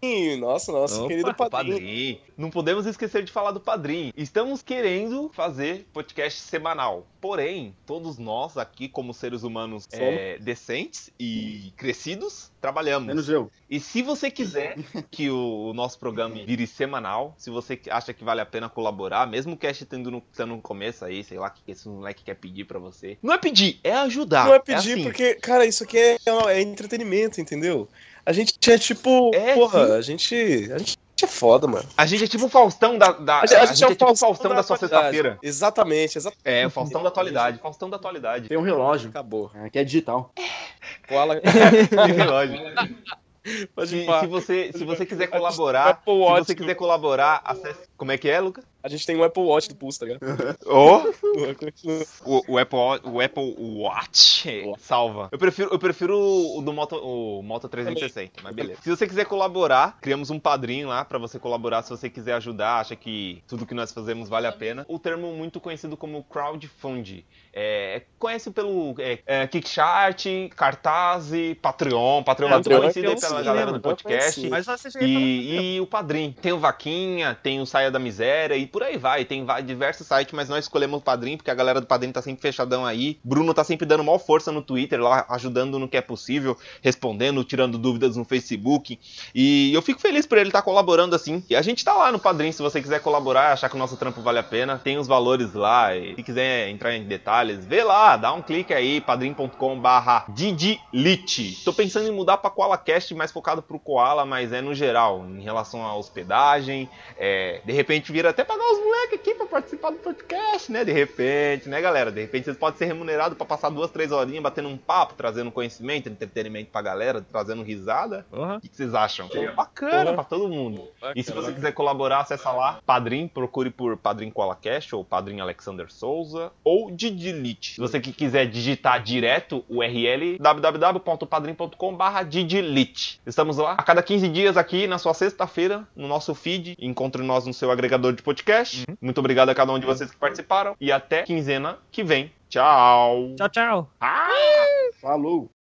Padrinho. Nossa, nosso Opa, querido padrinho. Padrim. Não podemos esquecer de falar do Padrim. Estamos querendo fazer podcast semanal. Porém, todos nós aqui, como seres humanos é, decentes e crescidos, trabalhamos. Menos eu. E se você quiser que o, nosso programa vire semanal, se você acha que vale a pena colaborar, mesmo o cast tendo no, tendo no começo aí, sei lá, que esse moleque quer pedir pra você. Não é pedir, é ajudar. Não é pedir, assim. porque, cara, isso aqui é, é entretenimento, entendeu? A gente é tipo. É, porra, sim. a gente. A gente é foda, mano. A gente é tipo o Faustão da. da A gente, a gente é o tipo o Faustão, Faustão da, sua atualidade. sexta-feira. Exatamente, exatamente. É, o Faustão da atualidade. Faustão da atualidade. Tem um relógio. Acabou. é, que é digital. Koala. Tem relógio. Pode Se, se você, se você quiser colaborar, se você quiser colaborar, acesse. Como é que é, Lucas? A gente tem um Apple Watch do Pulse, tá ligado? Oh, o, o Apple, o Apple Watch salva. Eu prefiro, eu prefiro o do Moto, o Moto 360, mas beleza. Se você quiser colaborar, criamos um padrinho lá pra você colaborar. Se você quiser ajudar, acha que tudo que nós fazemos vale a pena. O termo muito conhecido como crowdfunding. É, conhece pelo é, é, Kickstart, Cartaz, Patreon. Patreon é muito Patreon conhecido eu pela sim, galera do podcast. eu conheci. Mas você já E, e o Padrim. Tem o Vaquinha, tem o Saia da Miséria e por aí vai. Tem diversos sites, mas nós escolhemos o Padrim porque a galera do Padrim tá sempre fechadão aí. Bruno tá sempre dando maior força no Twitter, lá ajudando no que é possível, respondendo, tirando dúvidas no Facebook. E eu fico feliz por ele estar colaborando assim. E a gente tá lá no Padrim, se você quiser colaborar, achar que o nosso trampo vale a pena, tem os valores lá. E se quiser entrar em detalhes, vê lá, dá um clique aí, padrim.com/barra Didilite. Tô pensando em mudar pra KoalaCast mais focado pro Koala, mas é no geral, em relação à hospedagem. É, de repente vira até pagar os moleques aqui pra participar do podcast, né? De repente, né, galera? De repente vocês podem ser remunerados pra passar duas, três horinhas batendo um papo, trazendo conhecimento, entretenimento pra galera, trazendo risada. Porra. O que que vocês acham? Seria bacana pra todo mundo. E se você quiser colaborar, acessa lá Padrim, procure por Padrim KolaCast ou Padrim Alexander Souza ou Didilite. Se você que quiser digitar direto o URL www.padrim.com.br Didilite. Estamos lá a cada 15 dias aqui na sua sexta-feira no nosso feed. Encontre nós no seu agregador de podcast. Muito obrigado a cada um de vocês que participaram e até quinzena que vem. Tchau. Tchau, tchau. Ah! Falou.